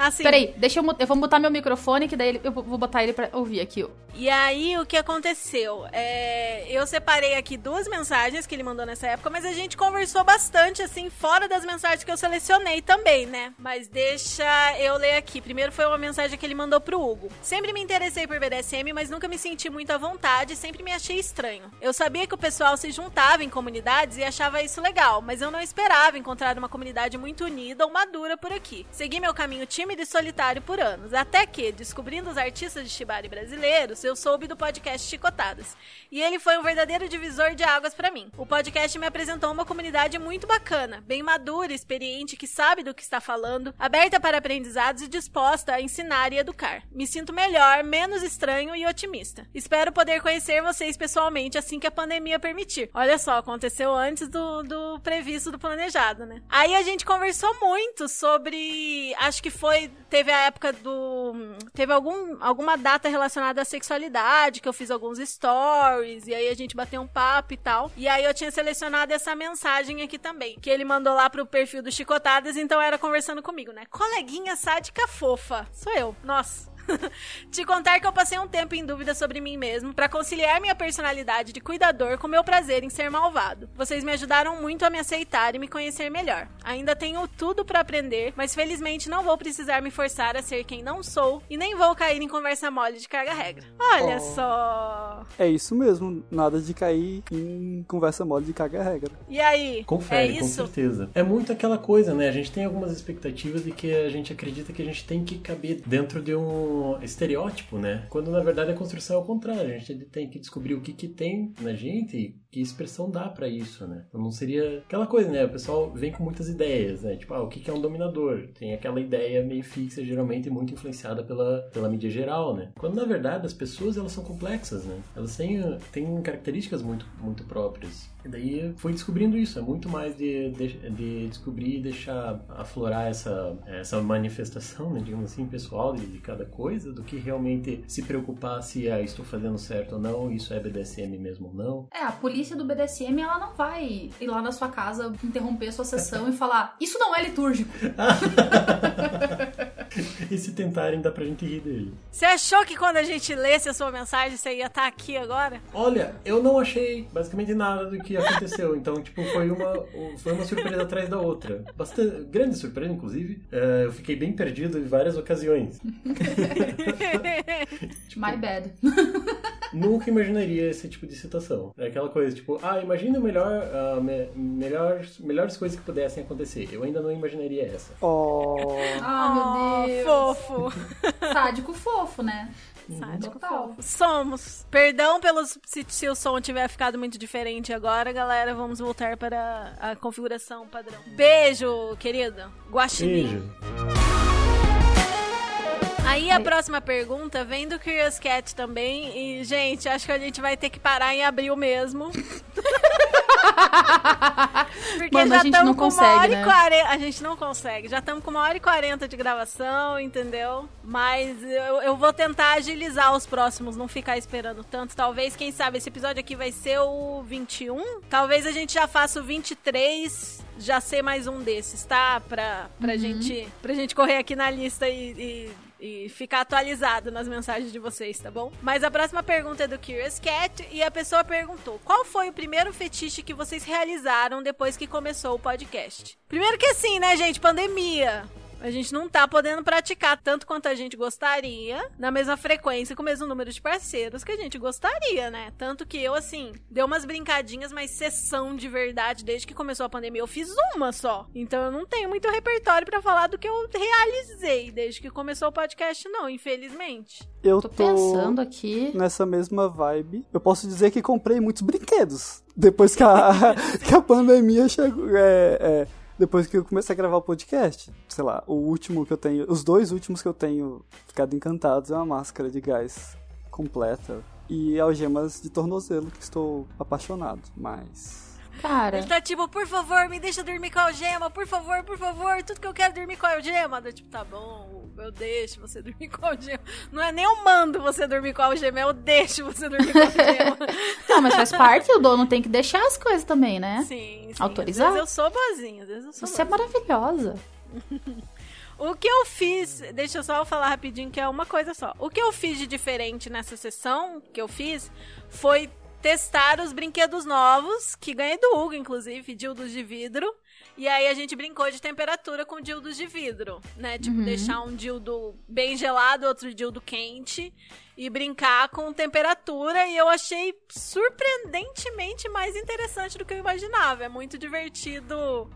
Assim, Peraí, deixa eu, eu vou botar meu microfone, que daí eu vou botar ele pra ouvir aqui. E aí, o que aconteceu? É, eu separei aqui duas mensagens que ele mandou nessa época, mas a gente conversou bastante, assim, fora das mensagens que eu selecionei também, né? Mas deixa eu ler aqui. Primeiro foi uma mensagem que ele mandou pro Hugo. Sempre me interessei por BDSM, mas nunca me senti muito à vontade e sempre me achei estranho. Eu sabia que o pessoal se juntava em comunidades e achava isso legal, mas eu não esperava encontrar uma comunidade muito unida ou madura por aqui. Segui meu caminho tímido e solitário por anos, até que, descobrindo os artistas de Shibari brasileiros, eu soube do podcast Chicotadas. E ele foi um verdadeiro divisor de águas para mim. O podcast me apresentou uma comunidade muito bacana, bem madura, experiente, que sabe do que está falando, aberta para aprendizados e disposta a ensinar e educar. Me sinto melhor, menos estranho e otimista. Espero poder conhecer vocês pessoalmente assim que a pandemia permitir. Olha só, aconteceu antes do, do previsto, do planejado, né? Aí a gente conversou muito sobre. Acho que foi. Teve a época do. Teve algum, alguma data relacionada à sexualidade, que eu fiz alguns stories, e aí a gente bateu um papo e tal. E aí eu tinha selecionado essa mensagem aqui também, que ele mandou lá pro perfil do Chicotadas, então era conversando comigo, né? Coleguinha sádica fofa. Sou eu. Nossa. <laughs> Te contar que eu passei um tempo em dúvida sobre mim mesmo para conciliar minha personalidade de cuidador com meu prazer em ser malvado. Vocês me ajudaram muito a me aceitar e me conhecer melhor. Ainda tenho tudo para aprender, mas felizmente não vou precisar me forçar a ser quem não sou e nem vou cair em conversa mole de carga regra. Olha oh. só. É isso mesmo, nada de cair em conversa mole de carga regra. E aí? Confere, é com certeza. É muito aquela coisa, né? A gente tem algumas expectativas de que a gente acredita que a gente tem que caber dentro de um estereótipo, né? Quando na verdade a construção é o contrário. A gente tem que descobrir o que, que tem na gente e que expressão dá para isso, né? Então não seria aquela coisa, né? O pessoal vem com muitas ideias, né? Tipo, ah, o que, que é um dominador? Tem aquela ideia meio fixa, geralmente muito influenciada pela, pela mídia geral, né? Quando na verdade as pessoas elas são complexas, né? Elas têm, têm características muito, muito próprias. E daí fui descobrindo isso, é muito mais de, de, de descobrir e deixar aflorar essa, essa manifestação, né, digamos assim, pessoal de, de, cada coisa, do que realmente se preocupar se ah, estou fazendo certo ou não, isso é BDSM mesmo ou não. É, a polícia do BDSM, ela não vai ir lá na sua casa, interromper a sua sessão e falar, isso não é litúrgico. <laughs> <laughs> e se tentarem, dá pra gente rir dele. Você achou que quando a gente lesse a sua mensagem, você ia estar tá aqui agora? Olha, eu não achei basicamente nada do que aconteceu. Então, tipo, foi uma, foi uma surpresa atrás da outra. Bastante, grande surpresa, inclusive. Uh, eu fiquei bem perdido em várias ocasiões. <laughs> <laughs> tipo, My bad. Nunca imaginaria esse tipo de situação. É aquela coisa, tipo, ah, imagina o melhor, uh, me, melhores, melhores coisas que pudessem acontecer. Eu ainda não imaginaria essa. Oh, oh meu Deus. Fofo. <laughs> Sádico fofo, né? Sádico fofo. Somos. Perdão pelos se, se o som tiver ficado muito diferente agora, galera. Vamos voltar para a configuração padrão. Beijo, querido. Guaxinim. Beijo. Aí a próxima pergunta vem do Curious Cat também. E, gente, acho que a gente vai ter que parar em abril mesmo. <laughs> Porque Mano, já estamos com consegue, uma hora né? e quarenta. A gente não consegue. Já estamos com uma hora e quarenta de gravação, entendeu? Mas eu, eu vou tentar agilizar os próximos, não ficar esperando tanto. Talvez, quem sabe, esse episódio aqui vai ser o 21. Talvez a gente já faça o 23 já ser mais um desses, tá? Pra, pra, uhum. gente, pra gente correr aqui na lista e, e e ficar atualizado nas mensagens de vocês, tá bom? Mas a próxima pergunta é do Curious Cat e a pessoa perguntou: qual foi o primeiro fetiche que vocês realizaram depois que começou o podcast? Primeiro que assim, né, gente? Pandemia. A gente não tá podendo praticar tanto quanto a gente gostaria, na mesma frequência, com o mesmo número de parceiros que a gente gostaria, né? Tanto que eu, assim, dei umas brincadinhas, mas sessão de verdade, desde que começou a pandemia, eu fiz uma só. Então eu não tenho muito repertório para falar do que eu realizei desde que começou o podcast, não, infelizmente. Eu tô, tô pensando aqui. Nessa mesma vibe. Eu posso dizer que comprei muitos brinquedos. Depois que a, <laughs> que a pandemia chegou. É, é depois que eu comecei a gravar o podcast. Sei lá, o último que eu tenho, os dois últimos que eu tenho ficado encantados é uma máscara de gás completa e algemas de tornozelo que estou apaixonado, mas Cara. Ele tá tipo, por favor, me deixa dormir com a algema, por favor, por favor, tudo que eu quero é dormir com a algema. Eu, tipo, tá bom, eu deixo você <laughs> dormir com a algema. Não é nem eu mando você dormir com a algema, é eu deixo você dormir com a algema. <laughs> Não, mas faz parte, o dono tem que deixar as coisas também, né? Sim, sim. Autorizar. Às vezes eu sou boazinha, às vezes eu sou Você é boazinha. é maravilhosa. <laughs> O que eu fiz, deixa eu só falar rapidinho que é uma coisa só. O que eu fiz de diferente nessa sessão que eu fiz foi testar os brinquedos novos, que ganhei do Hugo, inclusive, dildos de vidro. E aí a gente brincou de temperatura com dildos de vidro, né? Tipo, uhum. deixar um dildo bem gelado, outro dildo quente e brincar com temperatura. E eu achei surpreendentemente mais interessante do que eu imaginava. É muito divertido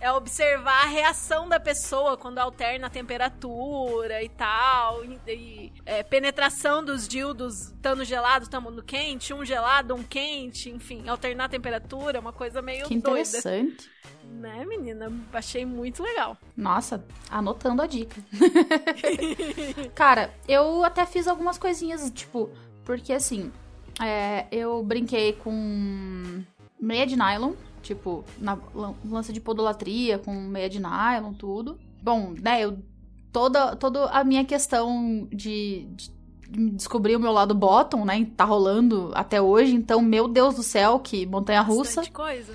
é observar a reação da pessoa quando alterna a temperatura e tal. E, e é, penetração dos dildos, estando gelado, estando quente, um gelado, um quente, enfim, alternar a temperatura, uma coisa meio que interessante. Doida. Né, menina? Achei muito legal. Nossa, anotando a dica. <laughs> Cara, eu até fiz algumas coisinhas, tipo, porque assim, é, eu brinquei com meia de nylon, tipo, na lança de podolatria, com meia de nylon, tudo. Bom, né, eu. Toda, toda a minha questão de, de descobrir o meu lado bottom, né? Tá rolando até hoje, então, meu Deus do céu, que montanha russa. Bastante coisa.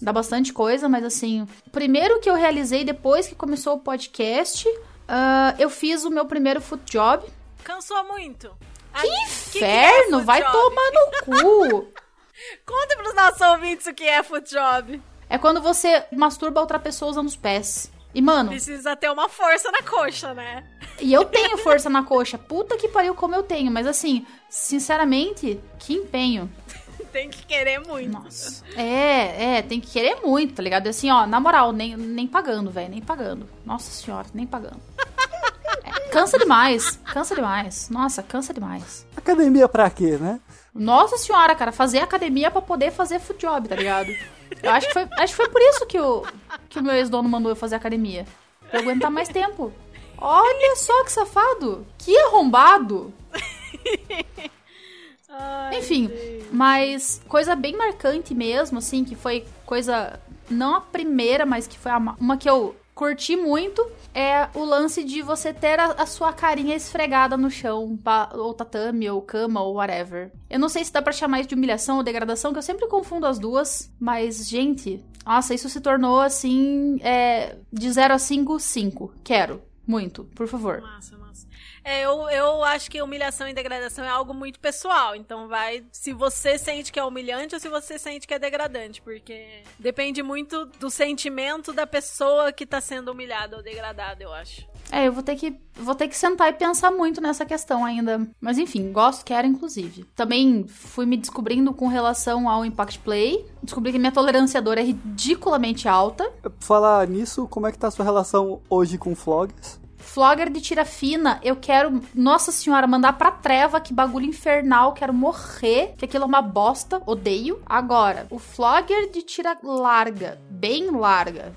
Dá bastante coisa, mas assim, primeiro que eu realizei depois que começou o podcast, uh, eu fiz o meu primeiro foot job. Cansou muito. Que inferno! Que que é vai tomar no cu! <laughs> Conta pros nossos ouvintes o que é foot job. É quando você masturba outra pessoa usando os pés. E, mano. Precisa ter uma força na coxa, né? E eu tenho força na coxa. Puta que pariu, como eu tenho. Mas, assim, sinceramente, que empenho. <laughs> tem que querer muito. Nossa. É, é, tem que querer muito, tá ligado? Assim, ó, na moral, nem, nem pagando, velho. Nem pagando. Nossa senhora, nem pagando. É, cansa demais. Cansa demais. Nossa, cansa demais. Academia pra quê, né? Nossa senhora, cara, fazer academia para poder fazer foot job, tá ligado? Eu acho que foi, acho que foi por isso que o, que o meu ex-dono mandou eu fazer academia. Pra eu aguentar mais tempo. Olha só que safado! Que arrombado! Ai, Enfim, Deus. mas coisa bem marcante mesmo, assim, que foi coisa. Não a primeira, mas que foi uma que eu curti muito é o lance de você ter a, a sua carinha esfregada no chão, ou tatame, ou cama, ou whatever. Eu não sei se dá pra chamar isso de humilhação ou degradação, que eu sempre confundo as duas, mas, gente, nossa, isso se tornou assim, é, de 0 a 5, 5. Quero. Muito, por favor. Massa, massa. É, eu, eu acho que humilhação e degradação é algo muito pessoal. Então vai se você sente que é humilhante ou se você sente que é degradante. Porque depende muito do sentimento da pessoa que tá sendo humilhada ou degradada, eu acho. É, eu vou ter que vou ter que sentar e pensar muito nessa questão ainda. Mas enfim, gosto, quero inclusive. Também fui me descobrindo com relação ao Impact Play. Descobri que minha tolerância à dor é ridiculamente alta. Falar nisso, como é que tá a sua relação hoje com flogs? Flogger de tira fina, eu quero, nossa senhora, mandar pra treva, que bagulho infernal, quero morrer, que aquilo é uma bosta, odeio. Agora, o Flogger de tira larga, bem larga,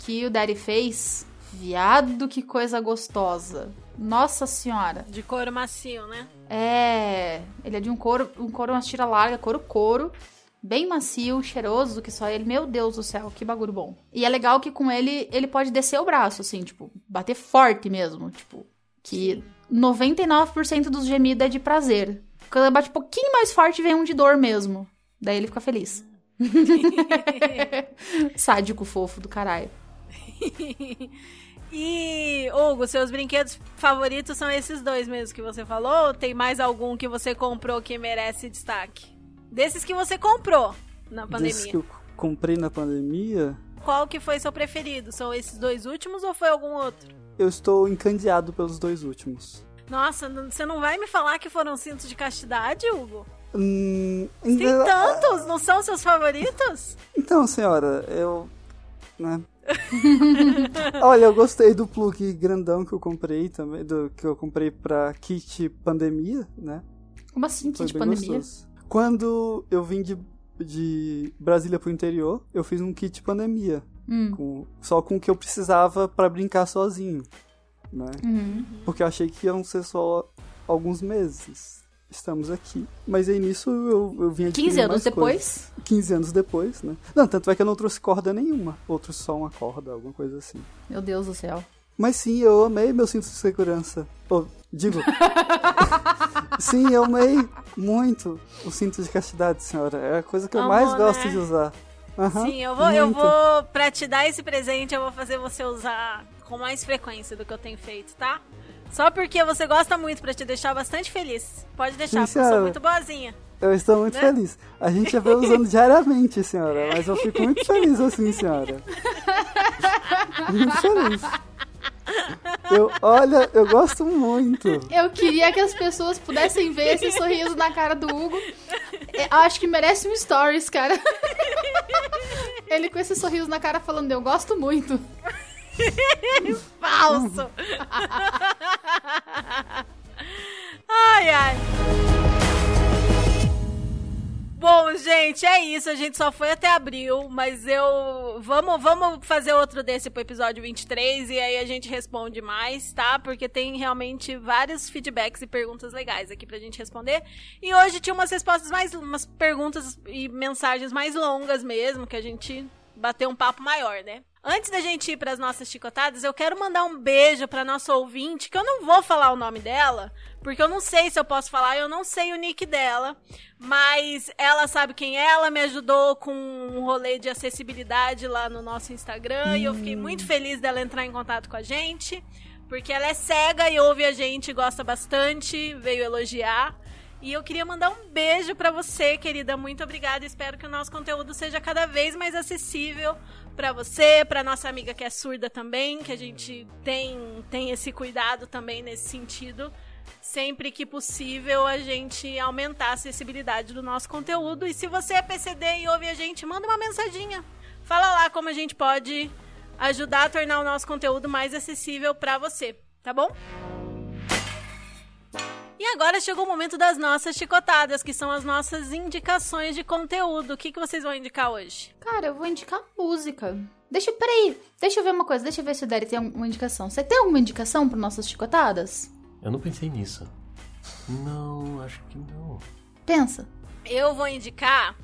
que o Daddy fez, viado, que coisa gostosa. Nossa senhora. De couro macio, né? É, ele é de um couro, um couro, uma tira larga, couro couro bem macio, cheiroso, que só ele. Meu Deus do céu, que bagulho bom. E é legal que com ele, ele pode descer o braço, assim, tipo, bater forte mesmo. Tipo, que 99% dos gemidos é de prazer. Quando bate um pouquinho mais forte, vem um de dor mesmo. Daí ele fica feliz. <laughs> Sádico fofo do caralho. <laughs> E, Hugo, seus brinquedos favoritos são esses dois mesmo que você falou? Ou tem mais algum que você comprou que merece destaque? Desses que você comprou na pandemia. Desses que eu comprei na pandemia. Qual que foi seu preferido? São esses dois últimos ou foi algum outro? Eu estou encandeado pelos dois últimos. Nossa, você não vai me falar que foram cintos de castidade, Hugo? Hum, Tem tantos, não são seus favoritos? Então, senhora, eu. Né? <laughs> Olha, eu gostei do plug grandão que eu comprei também, do que eu comprei pra kit pandemia, né? Como assim, kit pandemia? Gostoso. Quando eu vim de, de Brasília pro interior, eu fiz um kit pandemia. Hum. Com, só com o que eu precisava para brincar sozinho. Né? Uhum. Porque eu achei que iam ser só alguns meses. Estamos aqui. Mas aí nisso eu, eu vim 15 anos depois? Coisas. 15 anos depois, né? Não, tanto é que eu não trouxe corda nenhuma. Ou trouxe só uma corda, alguma coisa assim. Meu Deus do céu. Mas sim, eu amei meu cinto de segurança. Oh, digo. <laughs> sim, eu amei muito o cinto de castidade, senhora. É a coisa que eu Amor, mais gosto né? de usar. Uhum, Sim, eu vou, eu vou, pra te dar esse presente, eu vou fazer você usar com mais frequência do que eu tenho feito, tá? Só porque você gosta muito para te deixar bastante feliz. Pode deixar, Sim, porque eu sou muito boazinha. Eu estou muito né? feliz. A gente já vem usando <laughs> diariamente, senhora, mas eu fico muito feliz assim, senhora. <laughs> Muito feliz. Eu, olha, eu gosto muito. Eu queria que as pessoas pudessem ver esse sorriso na cara do Hugo. Eu acho que merece um stories, cara. Ele com esse sorriso na cara falando, eu gosto muito. Falso! ai, ai. Bom, gente, é isso. A gente só foi até abril, mas eu. Vamos, vamos fazer outro desse pro episódio 23 e aí a gente responde mais, tá? Porque tem realmente vários feedbacks e perguntas legais aqui pra gente responder. E hoje tinha umas respostas mais. umas perguntas e mensagens mais longas mesmo, que a gente bateu um papo maior, né? Antes da gente ir para as nossas chicotadas, eu quero mandar um beijo para nossa ouvinte, que eu não vou falar o nome dela, porque eu não sei se eu posso falar, eu não sei o nick dela, mas ela sabe quem é, ela me ajudou com um rolê de acessibilidade lá no nosso Instagram, hum. e eu fiquei muito feliz dela entrar em contato com a gente, porque ela é cega e ouve a gente, gosta bastante, veio elogiar. E eu queria mandar um beijo para você, querida. Muito obrigada. Espero que o nosso conteúdo seja cada vez mais acessível para você, para nossa amiga que é surda também, que a gente tem tem esse cuidado também nesse sentido. Sempre que possível, a gente aumentar a acessibilidade do nosso conteúdo. E se você é PCD e ouve a gente, manda uma mensaginha. Fala lá como a gente pode ajudar a tornar o nosso conteúdo mais acessível para você, tá bom? E agora chegou o momento das nossas chicotadas, que são as nossas indicações de conteúdo. O que, que vocês vão indicar hoje? Cara, eu vou indicar música. Deixa, peraí, deixa eu ver uma coisa, deixa eu ver se o Derek tem uma indicação. Você tem alguma indicação para nossas chicotadas? Eu não pensei nisso. Não, acho que não. Pensa. Eu vou indicar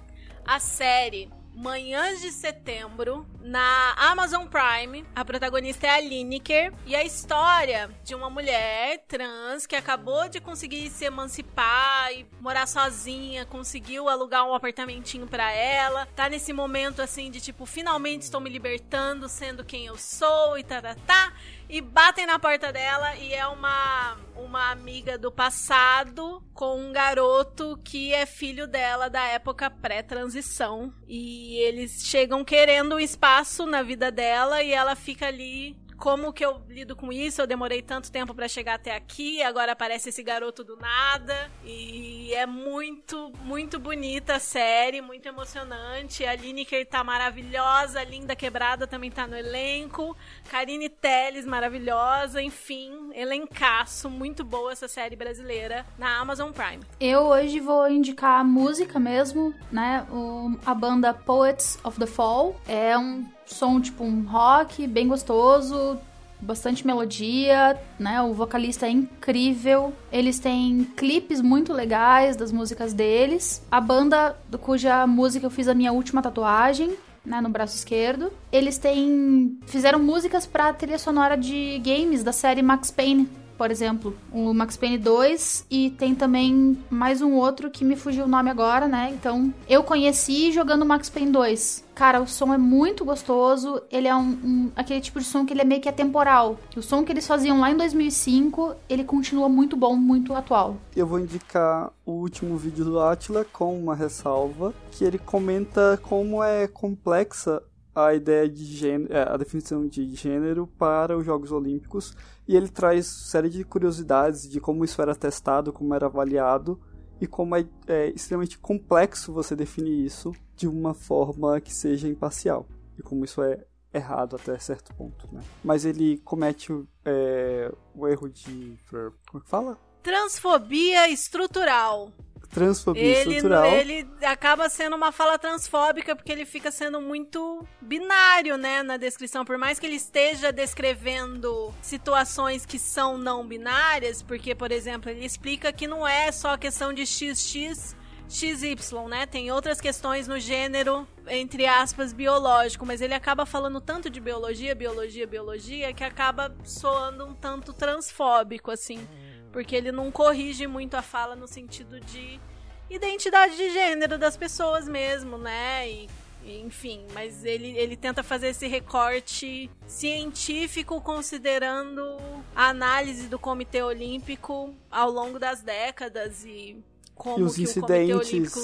a série Manhãs de Setembro, na Amazon Prime. A protagonista é a Lineker. E a história de uma mulher trans que acabou de conseguir se emancipar e morar sozinha, conseguiu alugar um apartamentinho para ela. Tá nesse momento assim de tipo, finalmente estou me libertando, sendo quem eu sou e tá, tá, tá e batem na porta dela e é uma uma amiga do passado com um garoto que é filho dela da época pré-transição e eles chegam querendo um espaço na vida dela e ela fica ali como que eu lido com isso? Eu demorei tanto tempo para chegar até aqui, agora aparece esse garoto do nada. E é muito, muito bonita a série, muito emocionante. A Lineker tá maravilhosa, Linda Quebrada também tá no elenco. Karine Telles, maravilhosa, enfim, elencaço, muito boa essa série brasileira na Amazon Prime. Eu hoje vou indicar a música mesmo, né? O, a banda Poets of the Fall. É um som tipo um rock bem gostoso, bastante melodia, né? O vocalista é incrível. Eles têm clipes muito legais das músicas deles. A banda cuja música eu fiz a minha última tatuagem, né, no braço esquerdo. Eles têm fizeram músicas para trilha sonora de games da série Max Payne por exemplo, o Max Payne 2 e tem também mais um outro que me fugiu o nome agora, né? Então, eu conheci jogando Max Payne 2. Cara, o som é muito gostoso, ele é um, um, aquele tipo de som que ele é meio que atemporal. O som que eles faziam lá em 2005, ele continua muito bom, muito atual. Eu vou indicar o último vídeo do Atila com uma ressalva, que ele comenta como é complexa a ideia de gênero, é, a definição de gênero para os Jogos Olímpicos e ele traz série de curiosidades de como isso era testado, como era avaliado e como é, é extremamente complexo você definir isso de uma forma que seja imparcial e como isso é errado até certo ponto, né? Mas ele comete é, o erro de como é que fala? Transfobia estrutural transfobia ele, estrutural. Ele acaba sendo uma fala transfóbica porque ele fica sendo muito binário, né, na descrição. Por mais que ele esteja descrevendo situações que são não binárias, porque, por exemplo, ele explica que não é só questão de XX XY, né? Tem outras questões no gênero, entre aspas, biológico, mas ele acaba falando tanto de biologia, biologia, biologia, que acaba soando um tanto transfóbico, assim porque ele não corrige muito a fala no sentido de identidade de gênero das pessoas mesmo, né? E enfim, mas ele, ele tenta fazer esse recorte científico considerando a análise do Comitê Olímpico ao longo das décadas e como e os incidentes Olímpico...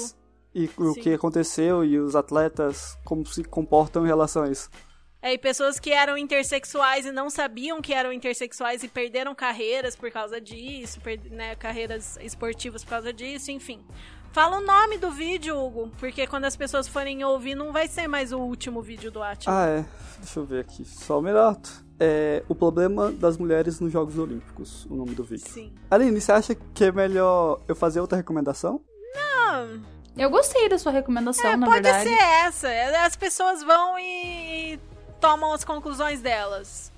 e o Sim. que aconteceu e os atletas como se comportam em relação a isso. É, e pessoas que eram intersexuais e não sabiam que eram intersexuais e perderam carreiras por causa disso, per- né, carreiras esportivas por causa disso, enfim. Fala o nome do vídeo, Hugo, porque quando as pessoas forem ouvir, não vai ser mais o último vídeo do Atila. Ah, é. Deixa eu ver aqui. Só o melhor. É o problema das mulheres nos Jogos Olímpicos, o nome do vídeo. Sim. Aline, você acha que é melhor eu fazer outra recomendação? Ah, Eu gostei da sua recomendação, na pode verdade. ser essa. É, As pessoas vão e tomam as conclusões delas.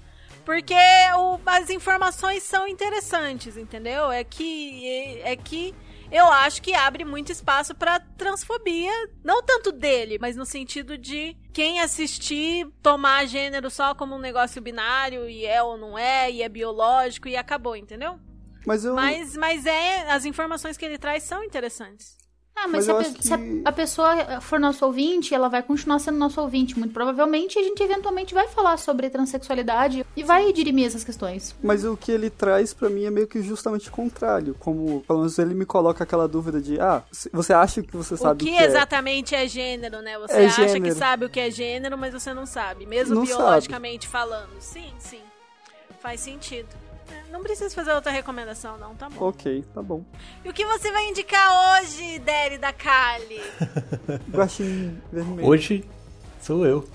Porque o- as informações são interessantes, entendeu? É que, é, é que eu acho que abre muito espaço pra transfobia. Não tanto dele, mas no sentido de quem assistir tomar gênero só como um negócio binário e é ou não é, e é biológico e acabou, entendeu? Mas eu. Mas, mas é. As informações que ele traz são interessantes. Ah, Mas mas, se, a, acho se a- que- a pessoa for nosso ouvinte, ela vai continuar sendo nosso ouvinte. Muito provavelmente a gente eventualmente vai falar sobre transexualidade e vai dirimir essas questões. Mas o que ele traz pra mim é meio que justamente o contrário. Como, pelo menos ele me coloca aquela dúvida de, ah, você acha que você O sabe que o que é? exatamente é gênero, né? Você É acha que gênero. sabe o que é gênero, mas você não sabe, mesmo Não biologicamente falando. Sim, sim. Faz sentido. É, Não precisa fazer outra recomendação, não, tá bom. Ok, tá bom. E o que você vai indicar hoje, Derry da Kali? <laughs> Guaxinim vermelho. Hoje sou eu.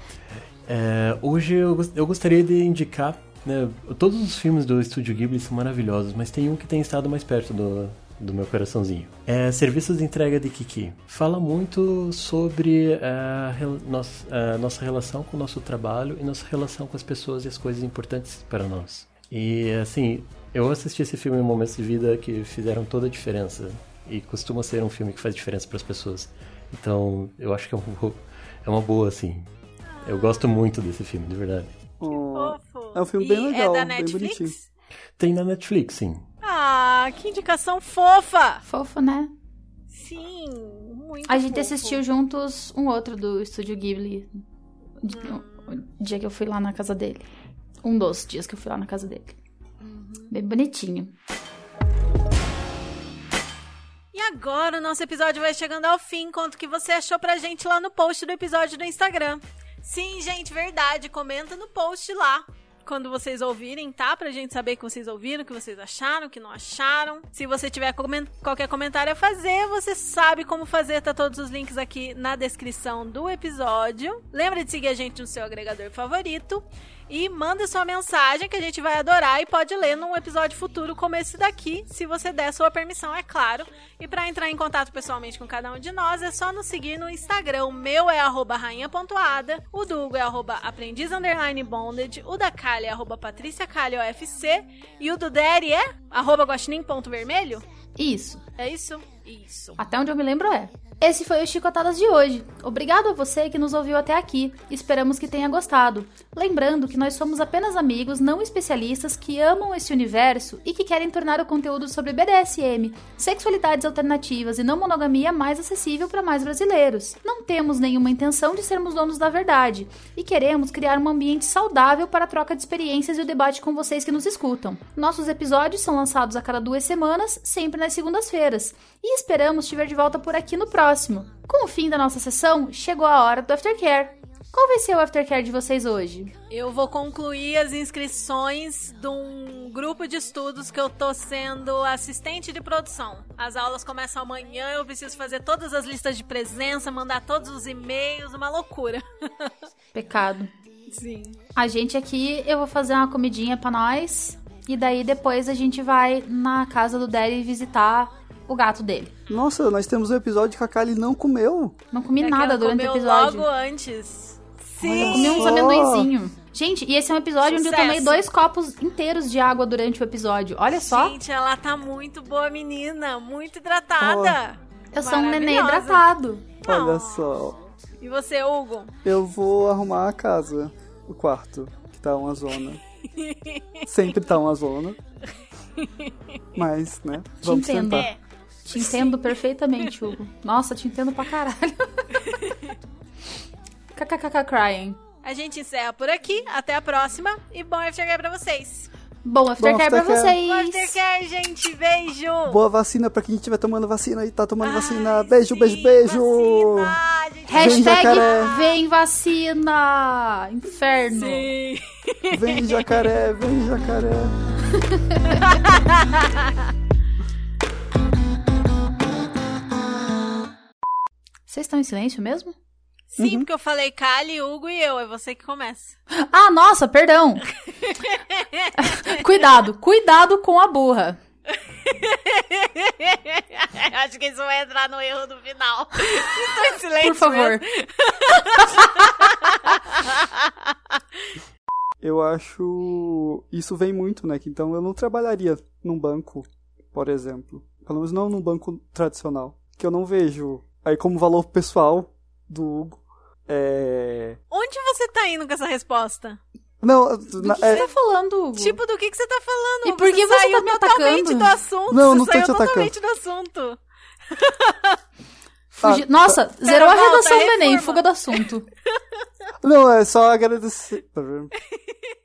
É, hoje eu, eu gostaria de indicar. Né, todos os filmes do Estúdio Ghibli são maravilhosos, mas tem um que tem estado mais perto do, do meu coraçãozinho. É Serviços de Entrega de Kiki. Fala muito sobre a, nossa, a nossa relação com o nosso trabalho e nossa relação com as pessoas e as coisas importantes para nós. E assim, eu assisti esse filme em momentos de vida que fizeram toda a diferença. E costuma ser um filme que faz diferença para as pessoas. Então, eu acho que é, um, bo- é uma boa, assim. Eu gosto muito desse filme, de verdade. Oh, Fofo. É um filme E bem legal, É da bem Netflix? bonitinho. Tem na Netflix, sim. Ah, que indicação fofa! Fofo, né? Sim, muito A gente fofo. assistiu juntos um outro do Estúdio Ghibli. O o dia que eu fui lá na casa dele. Um dos dias que eu fui lá na casa dele. Bem bonitinho. E agora o nosso episódio vai chegando ao fim. Conta o que você achou pra gente lá no post do episódio do Instagram. Sim, gente, verdade. Comenta no post lá. Quando vocês ouvirem, tá? Pra gente saber que vocês ouviram, o que vocês acharam, o que não acharam. Se você tiver comen- qualquer comentário a fazer, você sabe como fazer. Tá todos os links aqui na descrição do episódio. Lembra de seguir a gente no seu agregador favorito. E manda sua mensagem que a gente vai adorar e pode ler num episódio futuro como esse daqui, se você der sua permissão, é claro. E para entrar em contato pessoalmente com cada um de nós, é só nos seguir no Instagram. O meu é arroba rainha.ada, o do Hugo é arroba aprendiz bonded, o da Kali é arroba patrícia e o do Derry é arroba guaxinim.vermelho? Isso. É isso? Isso. Até onde eu me lembro é. Esse foi o Chicotadas de hoje. Obrigado a você que nos ouviu até aqui. Esperamos que tenha gostado. Lembrando que nós somos apenas amigos não especialistas que amam esse universo e que querem tornar o conteúdo sobre BDSM, sexualidades alternativas e não monogamia mais acessível para mais brasileiros. Não temos nenhuma intenção de sermos donos da verdade e queremos criar um ambiente saudável para a troca de experiências e o debate com vocês que nos escutam. Nossos episódios são lançados a cada duas semanas, sempre nas segundas-feiras, e esperamos te ver de volta por aqui no próximo. Com o fim da nossa sessão, chegou a hora do aftercare. Qual vai ser o aftercare de vocês hoje? Eu vou concluir as inscrições de um grupo de estudos que eu tô sendo assistente de produção. As aulas começam amanhã, eu preciso fazer todas as listas de presença, mandar todos os e-mails, uma loucura. <laughs> Pecado. Sim. A gente aqui, eu vou fazer uma comidinha pra nós. E daí depois a gente vai na casa do Daddy visitar o gato dele. Nossa, nós temos um episódio que a Kali não comeu. Não comi É nada durante o comeu episódio. logo antes. Eu Sim. comi uns amendoinzinhos. Gente, e esse é um episódio onde eu tomei Sucesso. dois copos inteiros de água durante o episódio. Olha só, Gente, ela tá muito boa, menina. Muito hidratada. eu sou um neném hidratado. Olha Oh. só. E você, Hugo? Eu vou arrumar a casa, o quarto, que tá uma zona. <laughs> Sempre tá uma zona. Mas, né? Vamos entendo. tentar. É. Te entendo perfeitamente, Hugo. Nossa, te entendo pra caralho. <laughs> kkkk crying. A gente encerra por aqui. Até a próxima. E bom aftercare pra vocês. Bom aftercare pra vocês. Bom aftercare, gente. Beijo. Boa vacina pra quem estiver tomando vacina e tá tomando Ai, vacina. Beijo, sim, beijo, beijo. Vacina, Hashtag vem vacina. Inferno. Sim. Vem jacaré, vem jacaré. <laughs> Vocês estão em silêncio mesmo? Sim, uhum. porque eu falei Kali, Hugo e eu. É você que começa. <gasps> Ah, nossa, perdão. <laughs> cuidado, cuidado com a burra. <laughs> Acho que isso vai entrar no erro do final. Estou em silêncio. Por favor. <laughs> eu acho. Isso vem muito, né? Então eu não trabalharia num banco, por exemplo. Pelo menos não num banco tradicional. Que eu não vejo aí como valor pessoal do Hugo é... Onde você tá indo com essa resposta? Não, do que é... você tá falando, Hugo? Tipo, do que, que você tá falando? E por que você, você tá me totalmente atacando? do assunto. Não, não você tô saiu te atacando. totalmente do assunto. <laughs> Fugi... Ah, Nossa, Pera, zerou volta, a redação do Enem, fuga do assunto. <laughs> Não, é só agradecer. Tá vendo? <laughs>